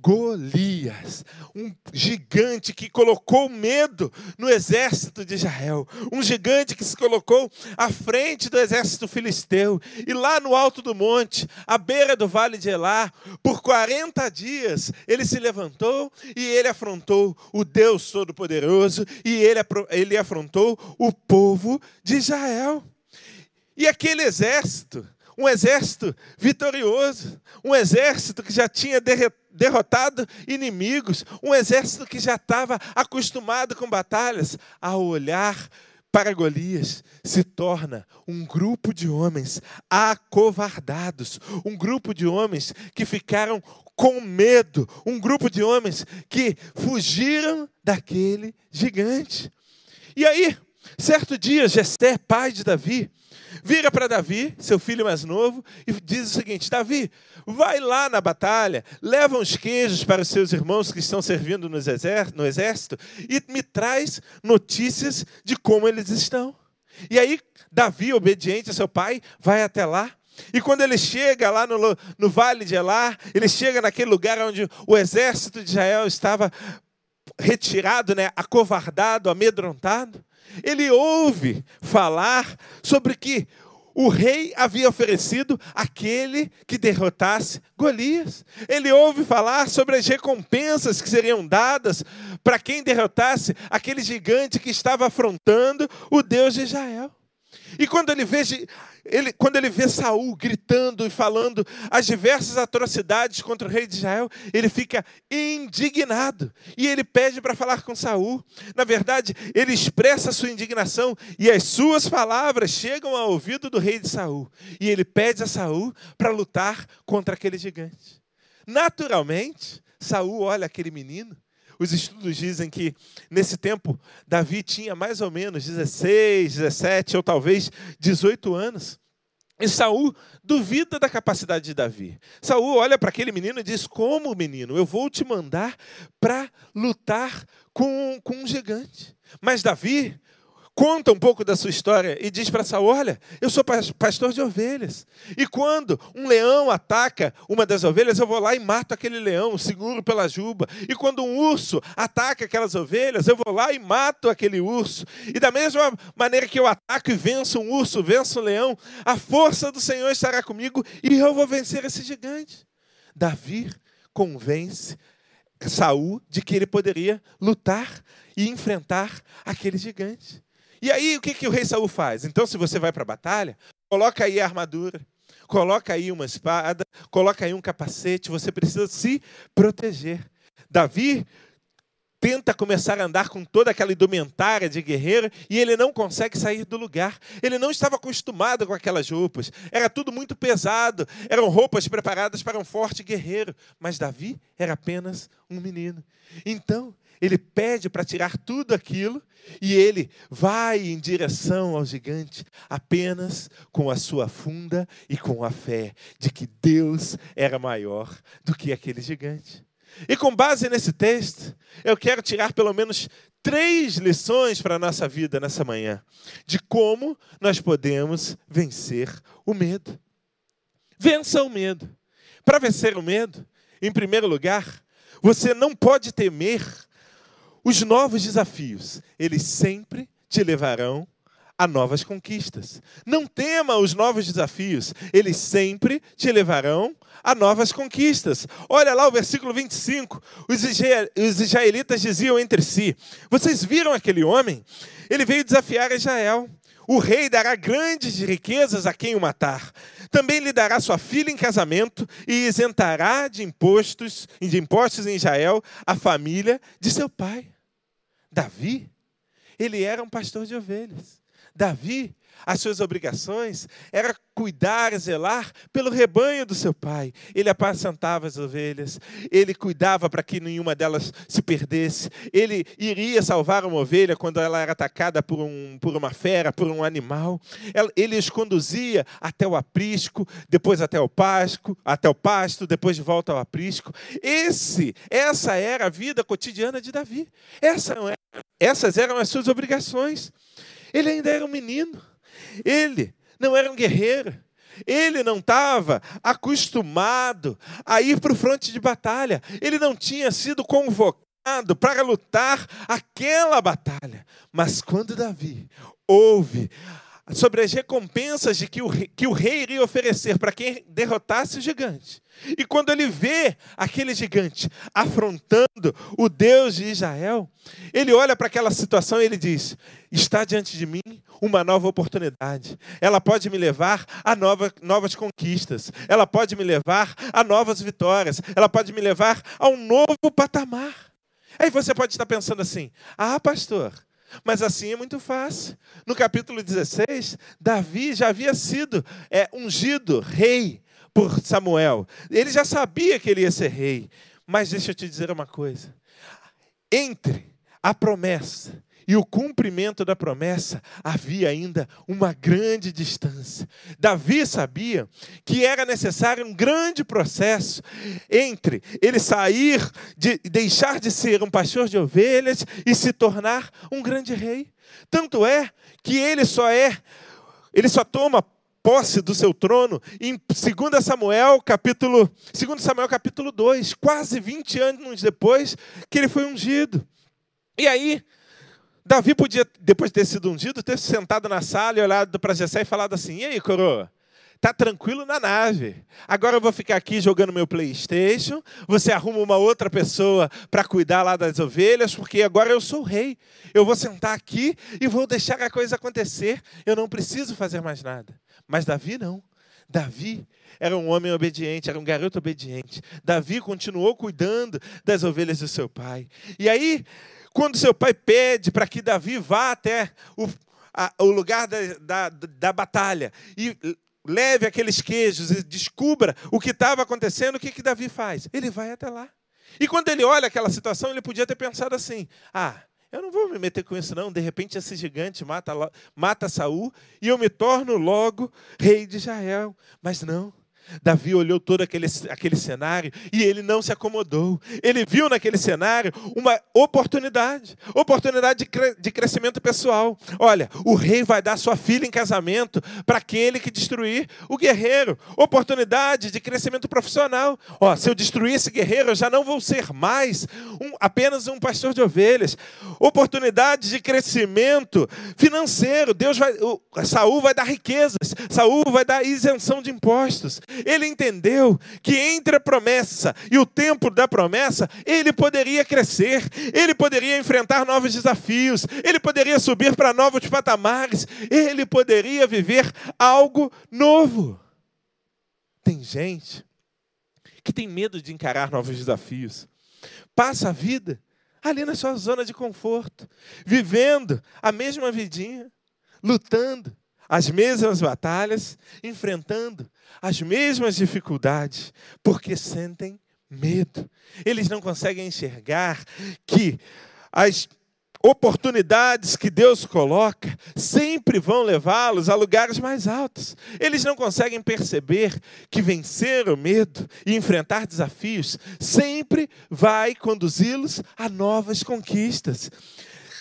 S11: Golias, um gigante que colocou medo no exército de Israel, um gigante que se colocou à frente do exército filisteu, e lá no alto do monte, à beira do vale de Elá, por 40 dias, ele se levantou e ele afrontou o Deus Todo-Poderoso, e ele, ele afrontou o povo de Israel. E aquele exército um exército vitorioso, um exército que já tinha derrotado inimigos, um exército que já estava acostumado com batalhas, ao olhar para Golias, se torna um grupo de homens acovardados, um grupo de homens que ficaram com medo, um grupo de homens que fugiram daquele gigante. E aí, certo dia, Jessé, pai de Davi, vira para Davi, seu filho mais novo, e diz o seguinte: Davi, vai lá na batalha, leva uns queijos para os seus irmãos que estão servindo no exército e me traz notícias de como eles estão. E aí, Davi, obediente a seu pai, vai até lá. E quando ele chega lá no, no vale de Elá, ele chega naquele lugar onde o exército de Israel estava retirado, né, acovardado, amedrontado ele ouve falar sobre que o rei havia oferecido aquele que derrotasse Golias. Ele ouve falar sobre as recompensas que seriam dadas para quem derrotasse aquele gigante que estava afrontando o Deus de Israel. E quando ele vê, ele, quando ele vê Saul gritando e falando as diversas atrocidades contra o rei de Israel, ele fica indignado. E ele pede para falar com Saul. Na verdade, ele expressa sua indignação e as suas palavras chegam ao ouvido do rei de Saul. E ele pede a Saul para lutar contra aquele gigante. Naturalmente, Saul olha aquele menino os estudos dizem que nesse tempo Davi tinha mais ou menos 16, 17 ou talvez 18 anos. E Saul duvida da capacidade de Davi. Saul olha para aquele menino e diz: Como, menino? Eu vou te mandar para lutar com, com um gigante. Mas Davi conta um pouco da sua história e diz para Saul: Olha, eu sou pastor de ovelhas. E quando um leão ataca uma das ovelhas, eu vou lá e mato aquele leão, seguro pela juba. E quando um urso ataca aquelas ovelhas, eu vou lá e mato aquele urso. E da mesma maneira que eu ataco e venço um urso, venço um leão, a força do Senhor estará comigo e eu vou vencer esse gigante. Davi convence Saul de que ele poderia lutar e enfrentar aquele gigante. E aí, o que, que o rei Saul faz? Então, se você vai para a batalha, coloca aí a armadura, coloca aí uma espada, coloca aí um capacete, você precisa se proteger. Davi tenta começar a andar com toda aquela indumentária de guerreiro e ele não consegue sair do lugar. Ele não estava acostumado com aquelas roupas. Era tudo muito pesado. Eram roupas preparadas para um forte guerreiro. Mas Davi era apenas um menino. Então, ele pede para tirar tudo aquilo e ele vai em direção ao gigante apenas com a sua funda e com a fé de que Deus era maior do que aquele gigante. E com base nesse texto, eu quero tirar pelo menos três lições para a nossa vida nessa manhã, de como nós podemos vencer o medo. Vença o medo. Para vencer o medo, em primeiro lugar, você não pode temer os novos desafios. Eles sempre te levarão a novas conquistas. Não tema os novos desafios, eles sempre te levarão a novas conquistas. Olha lá o versículo 25. Os israelitas diziam entre si: Vocês viram aquele homem? Ele veio desafiar Israel. O rei dará grandes riquezas a quem o matar. Também lhe dará sua filha em casamento e isentará de impostos, de impostos em Israel a família de seu pai. Davi, ele era um pastor de ovelhas. Davi as suas obrigações era cuidar, zelar pelo rebanho do seu pai. Ele apacentava as ovelhas, ele cuidava para que nenhuma delas se perdesse. Ele iria salvar uma ovelha quando ela era atacada por, um, por uma fera, por um animal. Ele os conduzia até o aprisco, depois até o pasto, até o pasto, depois de volta ao aprisco. Esse, essa era a vida cotidiana de Davi. Essa, essas eram as suas obrigações. Ele ainda era um menino. Ele não era um guerreiro. Ele não estava acostumado a ir para o fronte de batalha. Ele não tinha sido convocado para lutar aquela batalha. Mas quando Davi ouve sobre as recompensas de que o, rei, que o rei iria oferecer para quem derrotasse o gigante. E quando ele vê aquele gigante afrontando o Deus de Israel, ele olha para aquela situação e ele diz: Está diante de mim uma nova oportunidade. Ela pode me levar a nova, novas conquistas. Ela pode me levar a novas vitórias. Ela pode me levar a um novo patamar. Aí você pode estar pensando assim: Ah, pastor, mas assim é muito fácil. No capítulo 16, Davi já havia sido é, ungido rei por Samuel. Ele já sabia que ele ia ser rei. Mas deixa eu te dizer uma coisa: entre a promessa e o cumprimento da promessa, havia ainda uma grande distância. Davi sabia que era necessário um grande processo entre ele sair, de deixar de ser um pastor de ovelhas e se tornar um grande rei. Tanto é que ele só é, ele só toma posse do seu trono em 2 Samuel capítulo, 2 Samuel capítulo 2, quase 20 anos depois que ele foi ungido. E aí, Davi podia, depois de ter sido ungido, ter sentado na sala e olhado para Jessé e falado assim: E aí, coroa? Tá tranquilo na nave. Agora eu vou ficar aqui jogando meu PlayStation. Você arruma uma outra pessoa para cuidar lá das ovelhas, porque agora eu sou rei. Eu vou sentar aqui e vou deixar a coisa acontecer. Eu não preciso fazer mais nada. Mas Davi não. Davi era um homem obediente, era um garoto obediente. Davi continuou cuidando das ovelhas do seu pai. E aí, quando seu pai pede para que Davi vá até o, a, o lugar da, da, da batalha e leve aqueles queijos e descubra o que estava acontecendo, o que, que Davi faz? Ele vai até lá. E quando ele olha aquela situação, ele podia ter pensado assim: ah, eu não vou me meter com isso, não. De repente, esse gigante mata, mata Saul e eu me torno logo rei de Israel. Mas não. Davi olhou todo aquele, aquele cenário e ele não se acomodou. Ele viu naquele cenário uma oportunidade oportunidade de, cre de crescimento pessoal. Olha, o rei vai dar sua filha em casamento para aquele que destruir o guerreiro. Oportunidade de crescimento profissional. Ó, se eu destruir esse guerreiro, eu já não vou ser mais um, apenas um pastor de ovelhas. Oportunidade de crescimento financeiro. Deus vai, o, Saul vai dar riquezas. Saul vai dar isenção de impostos ele entendeu que entre a promessa e o tempo da promessa, ele poderia crescer, ele poderia enfrentar novos desafios, ele poderia subir para novos patamares, ele poderia viver algo novo. Tem gente que tem medo de encarar novos desafios, passa a vida ali na sua zona de conforto, vivendo a mesma vidinha, lutando as mesmas batalhas, enfrentando as mesmas dificuldades, porque sentem medo. Eles não conseguem enxergar que as oportunidades que Deus coloca sempre vão levá-los a lugares mais altos. Eles não conseguem perceber que vencer o medo e enfrentar desafios sempre vai conduzi-los a novas conquistas.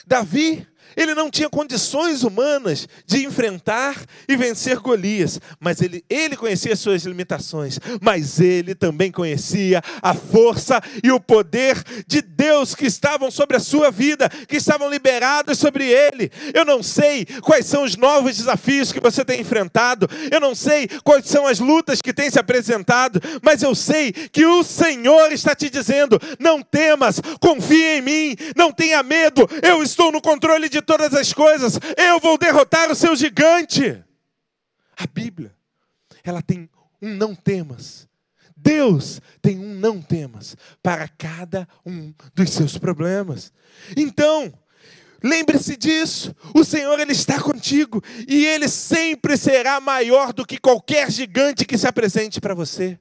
S11: Davi ele não tinha condições humanas de enfrentar e vencer Golias, mas ele, ele conhecia suas limitações, mas ele também conhecia a força e o poder de Deus que estavam sobre a sua vida, que estavam liberados sobre ele. Eu não sei quais são os novos desafios que você tem enfrentado, eu não sei quais são as lutas que têm se apresentado, mas eu sei que o Senhor está te dizendo: não temas, confie em mim, não tenha medo, eu estou no controle de todas as coisas, eu vou derrotar o seu gigante. A Bíblia, ela tem um não temas. Deus tem um não temas para cada um dos seus problemas. Então, lembre-se disso. O Senhor ele está contigo e ele sempre será maior do que qualquer gigante que se apresente para você.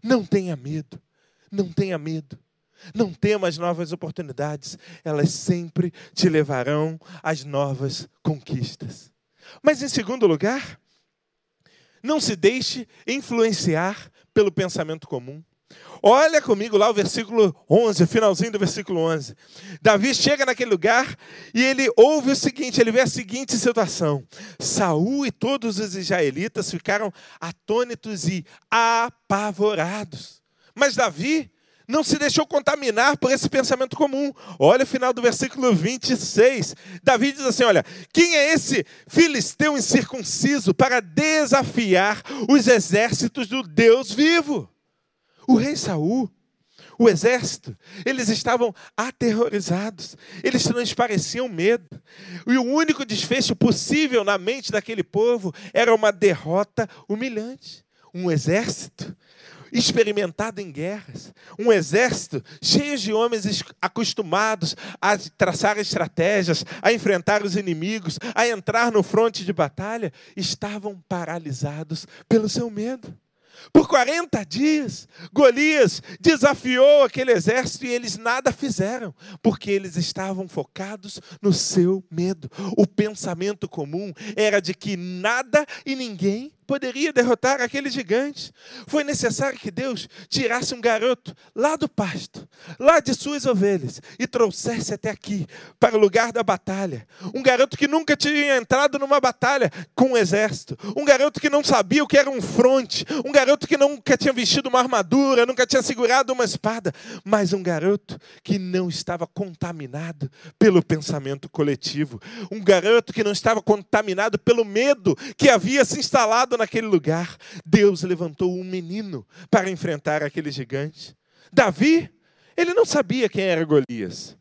S11: Não tenha medo. Não tenha medo. Não temas novas oportunidades, elas sempre te levarão às novas conquistas. Mas, em segundo lugar, não se deixe influenciar pelo pensamento comum. Olha comigo lá o versículo 11, o finalzinho do versículo 11. Davi chega naquele lugar e ele ouve o seguinte, ele vê a seguinte situação. Saul e todos os israelitas ficaram atônitos e apavorados. Mas Davi não se deixou contaminar por esse pensamento comum. Olha o final do versículo 26. Davi diz assim: Olha, quem é esse filisteu incircunciso para desafiar os exércitos do Deus vivo? O rei Saul, o exército, eles estavam aterrorizados, eles transpareciam medo. E o único desfecho possível na mente daquele povo era uma derrota humilhante. Um exército experimentado em guerras, um exército cheio de homens acostumados a traçar estratégias, a enfrentar os inimigos, a entrar no fronte de batalha, estavam paralisados pelo seu medo. Por 40 dias, Golias desafiou aquele exército e eles nada fizeram, porque eles estavam focados no seu medo. O pensamento comum era de que nada e ninguém poderia derrotar aquele gigante. Foi necessário que Deus tirasse um garoto lá do pasto, lá de suas ovelhas, e trouxesse até aqui, para o lugar da batalha. Um garoto que nunca tinha entrado numa batalha com um exército. Um garoto que não sabia o que era um fronte. Um garoto que nunca tinha vestido uma armadura, nunca tinha segurado uma espada. Mas um garoto que não estava contaminado pelo pensamento coletivo. Um garoto que não estava contaminado pelo medo que havia se instalado naquele lugar, Deus levantou um menino para enfrentar aquele gigante. Davi, ele não sabia quem era Golias.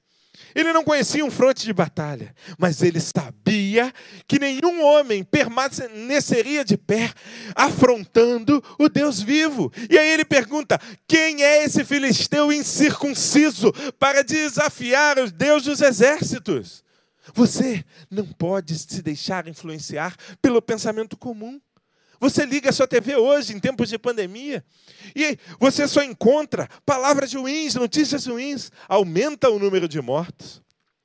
S11: Ele não conhecia um fronte de batalha, mas ele sabia que nenhum homem permaneceria de pé afrontando o Deus vivo. E aí ele pergunta: quem é esse filisteu incircunciso para desafiar o Deus dos exércitos? Você não pode se deixar influenciar pelo pensamento comum. Você liga a sua TV hoje, em tempos de pandemia, e você só encontra palavras ruins, notícias ruins. Aumenta o número de mortos,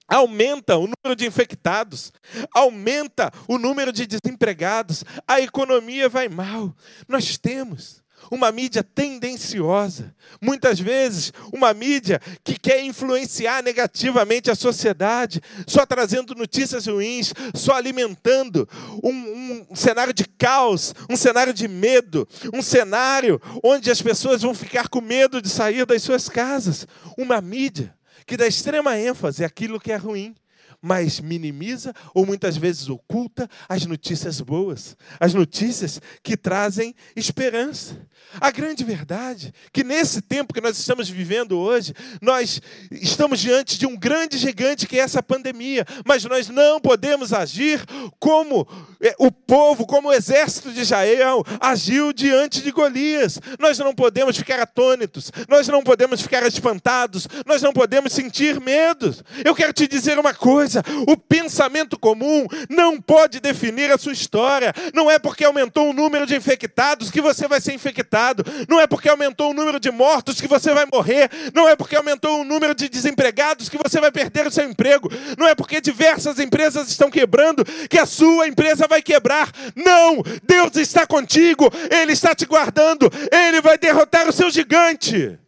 S11: aumenta o número de infectados, aumenta o número de desempregados, a economia vai mal. Nós temos uma mídia tendenciosa, muitas vezes uma mídia que quer influenciar negativamente a sociedade, só trazendo notícias ruins, só alimentando um, um cenário de caos, um cenário de medo, um cenário onde as pessoas vão ficar com medo de sair das suas casas. Uma mídia que dá extrema ênfase àquilo que é ruim mas minimiza ou muitas vezes oculta as notícias boas, as notícias que trazem esperança. A grande verdade é que nesse tempo que nós estamos vivendo hoje, nós estamos diante de um grande gigante que é essa pandemia, mas nós não podemos agir como é, o povo, como o exército de Israel agiu diante de Golias. Nós não podemos ficar atônitos, nós não podemos ficar espantados, nós não podemos sentir medo. Eu quero te dizer uma coisa: o pensamento comum não pode definir a sua história. Não é porque aumentou o número de infectados que você vai ser infectado. Não é porque aumentou o número de mortos que você vai morrer. Não é porque aumentou o número de desempregados que você vai perder o seu emprego. Não é porque diversas empresas estão quebrando que a sua empresa vai quebrar. Não! Deus está contigo. Ele está te guardando. Ele vai derrotar o seu gigante.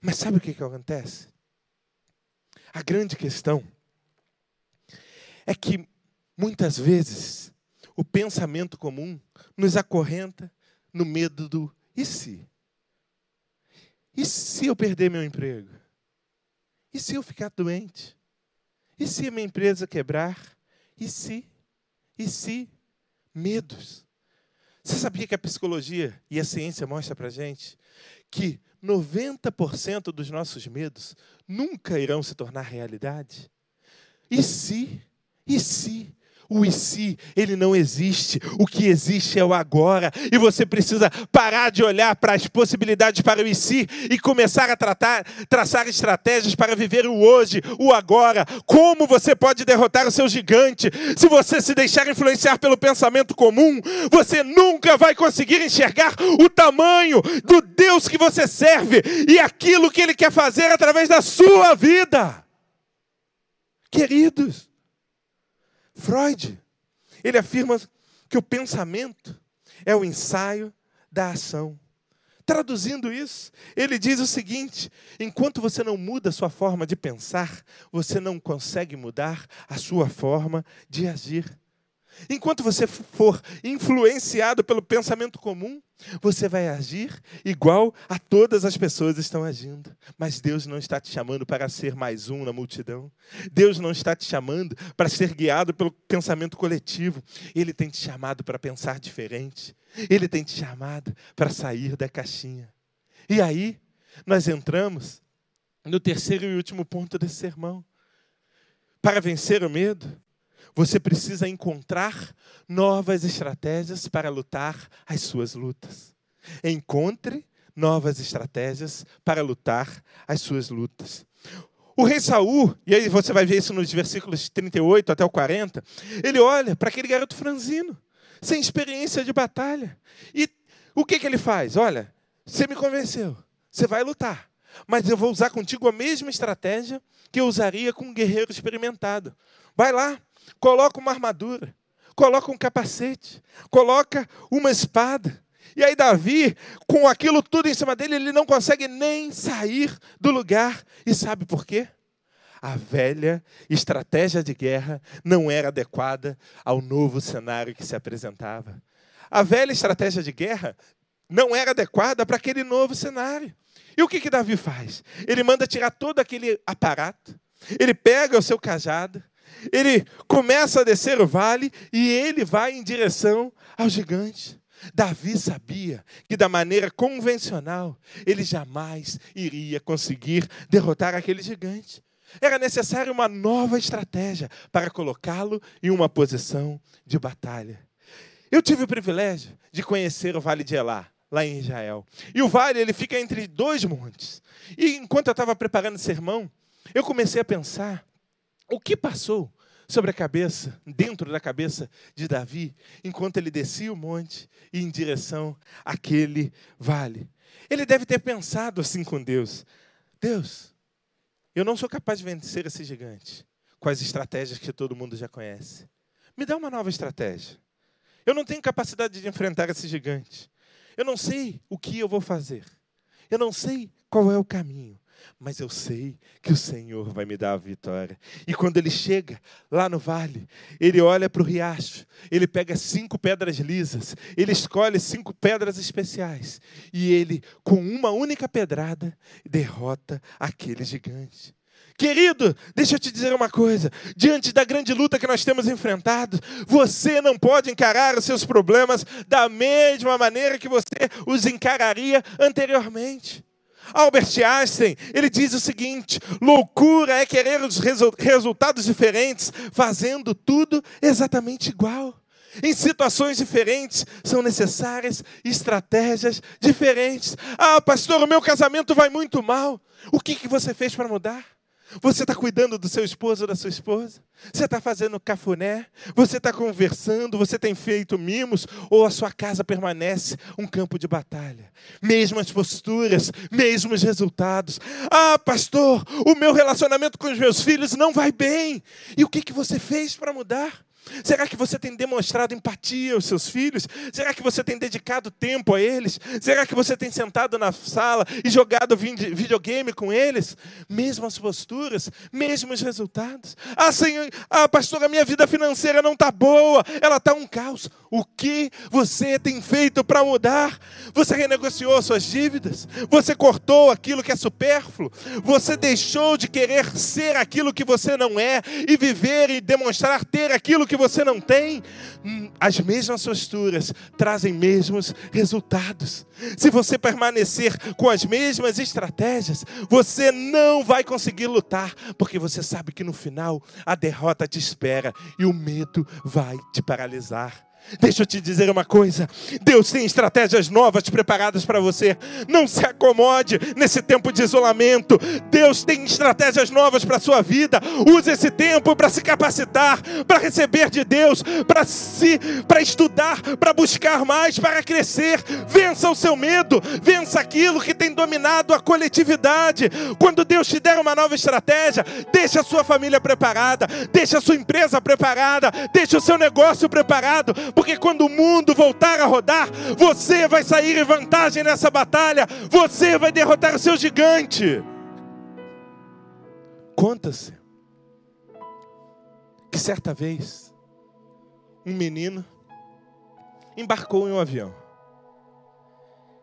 S11: Mas sabe o que, que acontece? A grande questão é que muitas vezes o pensamento comum nos acorrenta no medo do e se? E se eu perder meu emprego? E se eu ficar doente? E se a minha empresa quebrar? E se? E se? Medos. Você sabia que a psicologia e a ciência mostram para gente que 90% dos nossos medos nunca irão se tornar realidade? E se? E se? O e se, ele não existe. O que existe é o agora. E você precisa parar de olhar para as possibilidades para o e se e começar a tratar, traçar estratégias para viver o hoje, o agora. Como você pode derrotar o seu gigante? Se você se deixar influenciar pelo pensamento comum, você nunca vai conseguir enxergar o tamanho do Deus que você serve e aquilo que ele quer fazer através da sua vida. Queridos, Freud, ele afirma que o pensamento é o ensaio da ação. Traduzindo isso, ele diz o seguinte: enquanto você não muda a sua forma de pensar, você não consegue mudar a sua forma de agir. Enquanto você for influenciado pelo pensamento comum, você vai agir igual a todas as pessoas estão agindo. Mas Deus não está te chamando para ser mais um na multidão. Deus não está te chamando para ser guiado pelo pensamento coletivo. Ele tem te chamado para pensar diferente. Ele tem te chamado para sair da caixinha. E aí, nós entramos no terceiro e último ponto desse sermão. Para vencer o medo, você precisa encontrar novas estratégias para lutar as suas lutas. Encontre novas estratégias para lutar as suas lutas. O rei Saul, e aí você vai ver isso nos versículos 38 até o 40, ele olha para aquele garoto franzino, sem experiência de batalha. E o que, que ele faz? Olha, você me convenceu, você vai lutar, mas eu vou usar contigo a mesma estratégia que eu usaria com um guerreiro experimentado. Vai lá, coloca uma armadura, coloca um capacete, coloca uma espada. E aí, Davi, com aquilo tudo em cima dele, ele não consegue nem sair do lugar. E sabe por quê? A velha estratégia de guerra não era adequada ao novo cenário que se apresentava. A velha estratégia de guerra não era adequada para aquele novo cenário. E o que, que Davi faz? Ele manda tirar todo aquele aparato, ele pega o seu cajado, ele começa a descer o vale e ele vai em direção ao gigante. Davi sabia que, da maneira convencional, ele jamais iria conseguir derrotar aquele gigante. Era necessária uma nova estratégia para colocá-lo em uma posição de batalha. Eu tive o privilégio de conhecer o Vale de Elá, lá em Israel. E o vale ele fica entre dois montes. E enquanto eu estava preparando o sermão, eu comecei a pensar o que passou sobre a cabeça, dentro da cabeça de Davi, enquanto ele descia o monte e em direção àquele vale. Ele deve ter pensado assim com Deus: Deus, eu não sou capaz de vencer esse gigante com as estratégias que todo mundo já conhece. Me dá uma nova estratégia. Eu não tenho capacidade de enfrentar esse gigante. Eu não sei o que eu vou fazer. Eu não sei qual é o caminho mas eu sei que o Senhor vai me dar a vitória. E quando ele chega lá no vale, ele olha para o riacho, ele pega cinco pedras lisas, ele escolhe cinco pedras especiais, e ele, com uma única pedrada, derrota aquele gigante. Querido, deixa eu te dizer uma coisa. Diante da grande luta que nós temos enfrentado, você não pode encarar os seus problemas da mesma maneira que você os encararia anteriormente. Albert Einstein, ele diz o seguinte: loucura é querer os resu resultados diferentes, fazendo tudo exatamente igual. Em situações diferentes são necessárias estratégias diferentes. Ah, pastor, o meu casamento vai muito mal. O que, que você fez para mudar? Você está cuidando do seu esposo ou da sua esposa? Você está fazendo cafuné? Você está conversando? Você tem feito mimos? Ou a sua casa permanece um campo de batalha? Mesmas posturas, mesmos resultados. Ah, pastor, o meu relacionamento com os meus filhos não vai bem. E o que, que você fez para mudar? Será que você tem demonstrado empatia aos seus filhos? Será que você tem dedicado tempo a eles? Será que você tem sentado na sala e jogado videogame com eles? Mesmas posturas, mesmos resultados. Ah, Senhor, ah, pastor, a minha vida financeira não está boa, ela está um caos. O que você tem feito para mudar? Você renegociou suas dívidas? Você cortou aquilo que é supérfluo? Você deixou de querer ser aquilo que você não é e viver e demonstrar ter aquilo que que você não tem, hum, as mesmas posturas trazem mesmos resultados. Se você permanecer com as mesmas estratégias, você não vai conseguir lutar, porque você sabe que no final a derrota te espera e o medo vai te paralisar. Deixa eu te dizer uma coisa: Deus tem estratégias novas preparadas para você. Não se acomode nesse tempo de isolamento. Deus tem estratégias novas para a sua vida. Use esse tempo para se capacitar, para receber de Deus, para se, para estudar, para buscar mais, para crescer. Vença o seu medo, vença aquilo que tem dominado a coletividade. Quando Deus te der uma nova estratégia, deixe a sua família preparada, deixe a sua empresa preparada, deixe o seu negócio preparado porque quando o mundo voltar a rodar, você vai sair em vantagem nessa batalha, você vai derrotar o seu gigante. Conta-se que certa vez um menino embarcou em um avião,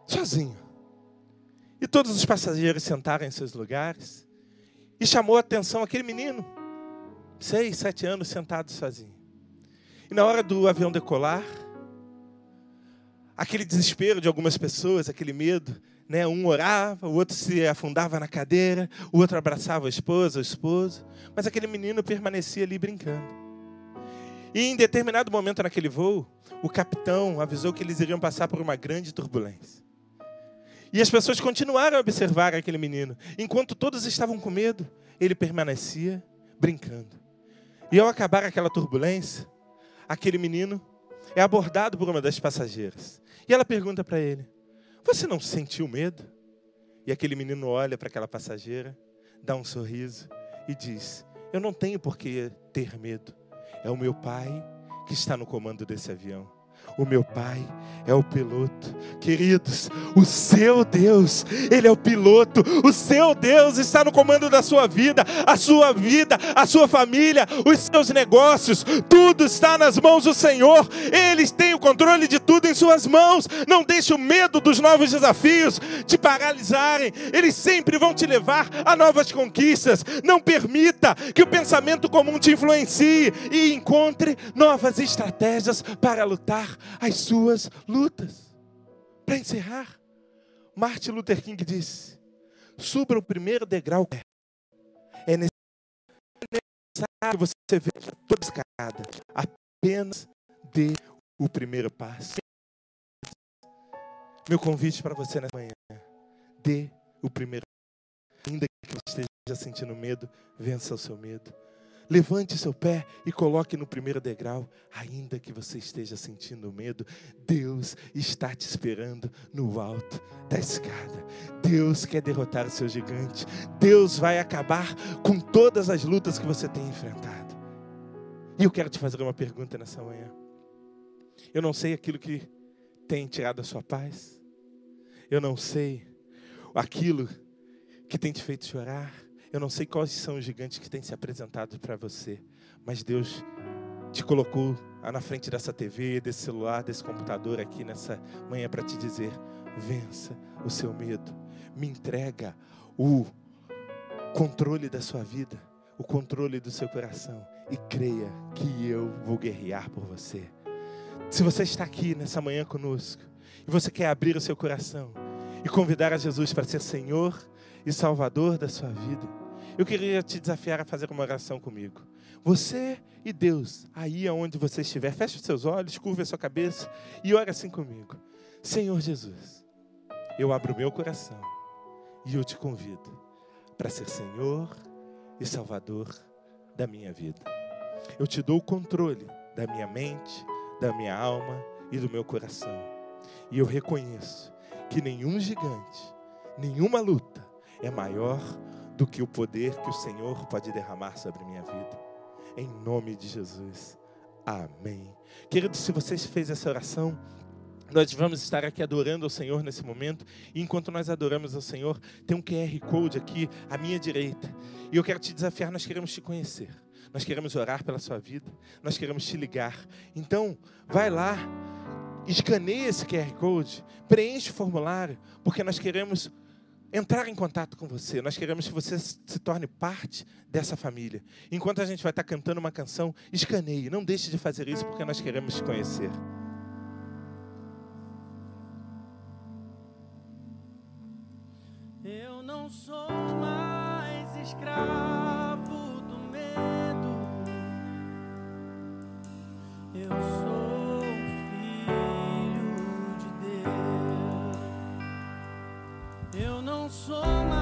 S11: sozinho. E todos os passageiros sentaram em seus lugares e chamou a atenção aquele menino, seis, sete anos, sentado sozinho. E na hora do avião decolar, aquele desespero de algumas pessoas, aquele medo, né? Um orava, o outro se afundava na cadeira, o outro abraçava a esposa, o esposo, mas aquele menino permanecia ali brincando. E em determinado momento naquele voo, o capitão avisou que eles iriam passar por uma grande turbulência. E as pessoas continuaram a observar aquele menino. Enquanto todos estavam com medo, ele permanecia brincando. E ao acabar aquela turbulência, aquele menino é abordado por uma das passageiras. E ela pergunta para ele: Você não sentiu medo? E aquele menino olha para aquela passageira, dá um sorriso e diz: Eu não tenho por que ter medo. É o meu pai que está no comando desse avião. O meu pai é o piloto. Queridos, o seu Deus, Ele é o piloto. O seu Deus está no comando da sua vida, a sua vida, a sua família, os seus negócios. Tudo está nas mãos do Senhor. Ele tem o controle de tudo em suas mãos. Não deixe o medo dos novos desafios te paralisarem. Eles sempre vão te levar a novas conquistas. Não permita que o pensamento comum te influencie e encontre novas estratégias para lutar as suas lutas. Para encerrar, Martin Luther King disse: suba o primeiro degrau. É necessário que você veja toda a escada. Apenas dê o primeiro passo. Meu convite para você nessa manhã: dê o primeiro passo. Ainda que você esteja sentindo medo, vença o seu medo. Levante seu pé e coloque no primeiro degrau, ainda que você esteja sentindo medo. Deus está te esperando no alto da escada. Deus quer derrotar o seu gigante. Deus vai acabar com todas as lutas que você tem enfrentado. E eu quero te fazer uma pergunta nessa manhã. Eu não sei aquilo que tem tirado a sua paz. Eu não sei aquilo que tem te feito chorar. Eu não sei quais são os gigantes que têm se apresentado para você, mas Deus te colocou na frente dessa TV, desse celular, desse computador aqui nessa manhã para te dizer: vença o seu medo, me entrega o controle da sua vida, o controle do seu coração e creia que eu vou guerrear por você. Se você está aqui nessa manhã conosco e você quer abrir o seu coração e convidar a Jesus para ser Senhor e Salvador da sua vida, eu queria te desafiar a fazer uma oração comigo. Você e Deus, aí aonde você estiver, feche os seus olhos, curva a sua cabeça e ore assim comigo. Senhor Jesus, eu abro o meu coração e eu te convido para ser Senhor e Salvador da minha vida. Eu te dou o controle da minha mente, da minha alma e do meu coração. E eu reconheço que nenhum gigante, nenhuma luta é maior do que o poder que o Senhor pode derramar sobre a minha vida. Em nome de Jesus. Amém. Querido, se você fez essa oração, nós vamos estar aqui adorando ao Senhor nesse momento. E enquanto nós adoramos ao Senhor, tem um QR Code aqui à minha direita. E eu quero te desafiar, nós queremos te conhecer. Nós queremos orar pela sua vida. Nós queremos te ligar. Então, vai lá, escaneie esse QR Code, preenche o formulário, porque nós queremos entrar em contato com você. Nós queremos que você se torne parte dessa família. Enquanto a gente vai estar cantando uma canção, escaneie. Não deixe de fazer isso, porque nós queremos te conhecer.
S7: Eu não sou mais escravo do medo. Eu sou Deus.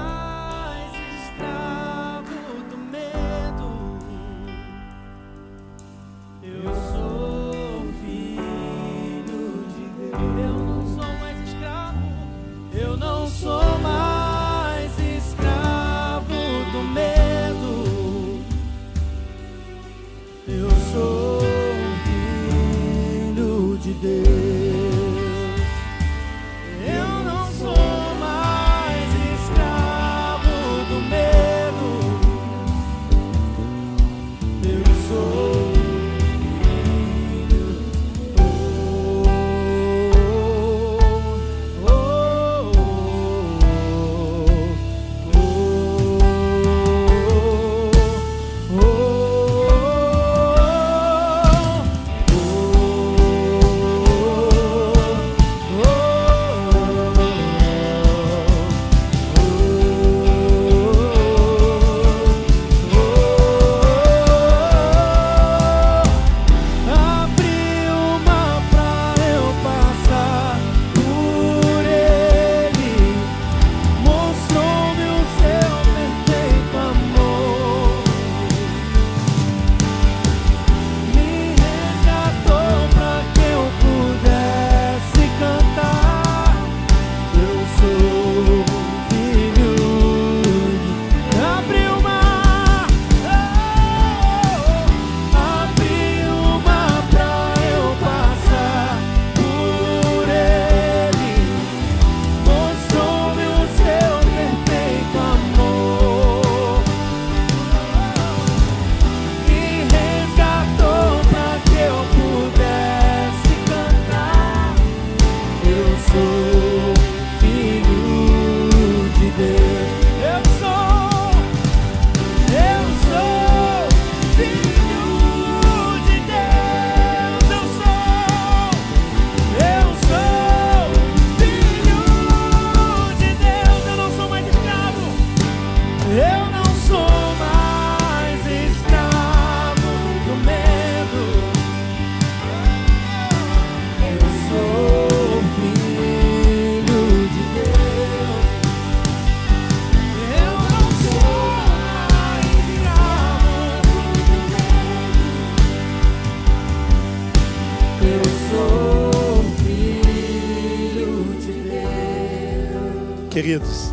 S11: Queridos,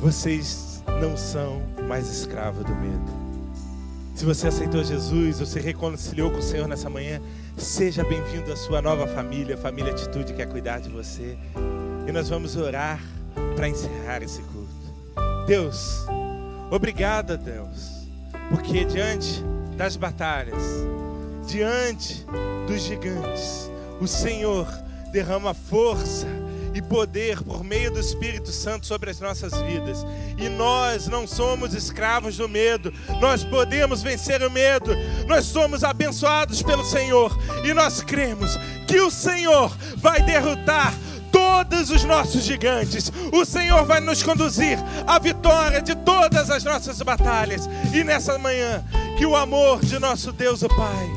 S11: vocês não são mais escravos do medo. Se você aceitou Jesus ou se reconciliou com o Senhor nessa manhã, seja bem-vindo à sua nova família, família Atitude quer cuidar de você. E nós vamos orar para encerrar esse culto. Deus, obrigado, Deus, porque diante das batalhas, diante dos gigantes, o Senhor derrama força e poder por meio do Espírito Santo sobre as nossas vidas. E nós não somos escravos do medo, nós podemos vencer o medo, nós somos abençoados pelo Senhor e nós cremos que o Senhor vai derrotar todos os nossos gigantes. O Senhor vai nos conduzir à vitória de todas as nossas batalhas. E nessa manhã, que o amor de nosso Deus, o Pai,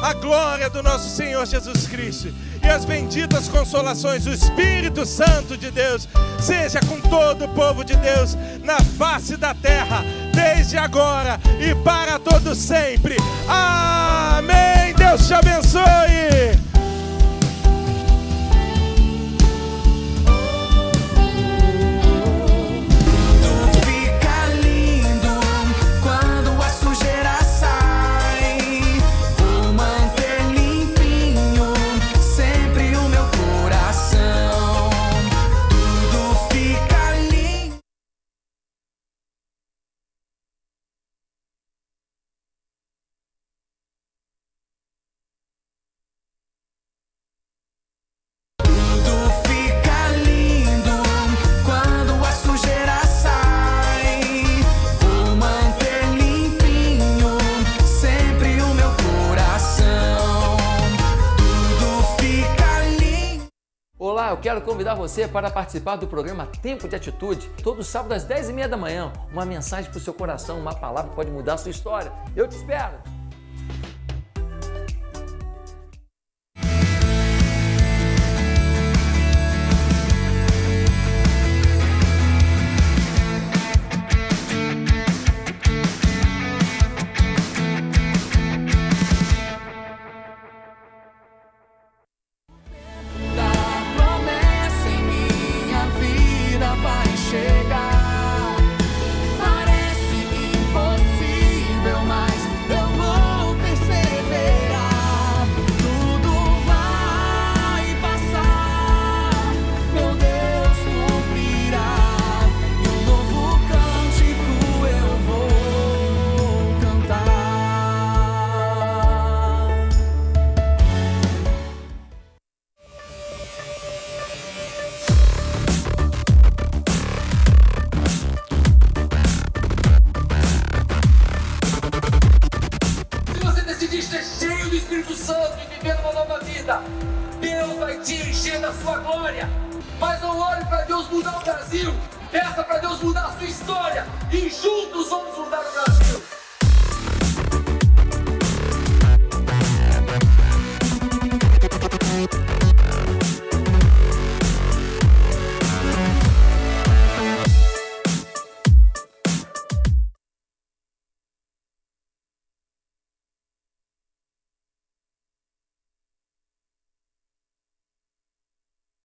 S11: a glória do nosso Senhor Jesus Cristo e as benditas consolações do Espírito Santo de Deus seja com todo o povo de Deus na face da terra, desde agora e para todo sempre. Amém. Deus te abençoe.
S2: Quero convidar você para participar do programa Tempo de Atitude, todo sábado às 10h30 da manhã. Uma mensagem para o seu coração, uma palavra pode mudar a sua história. Eu te espero!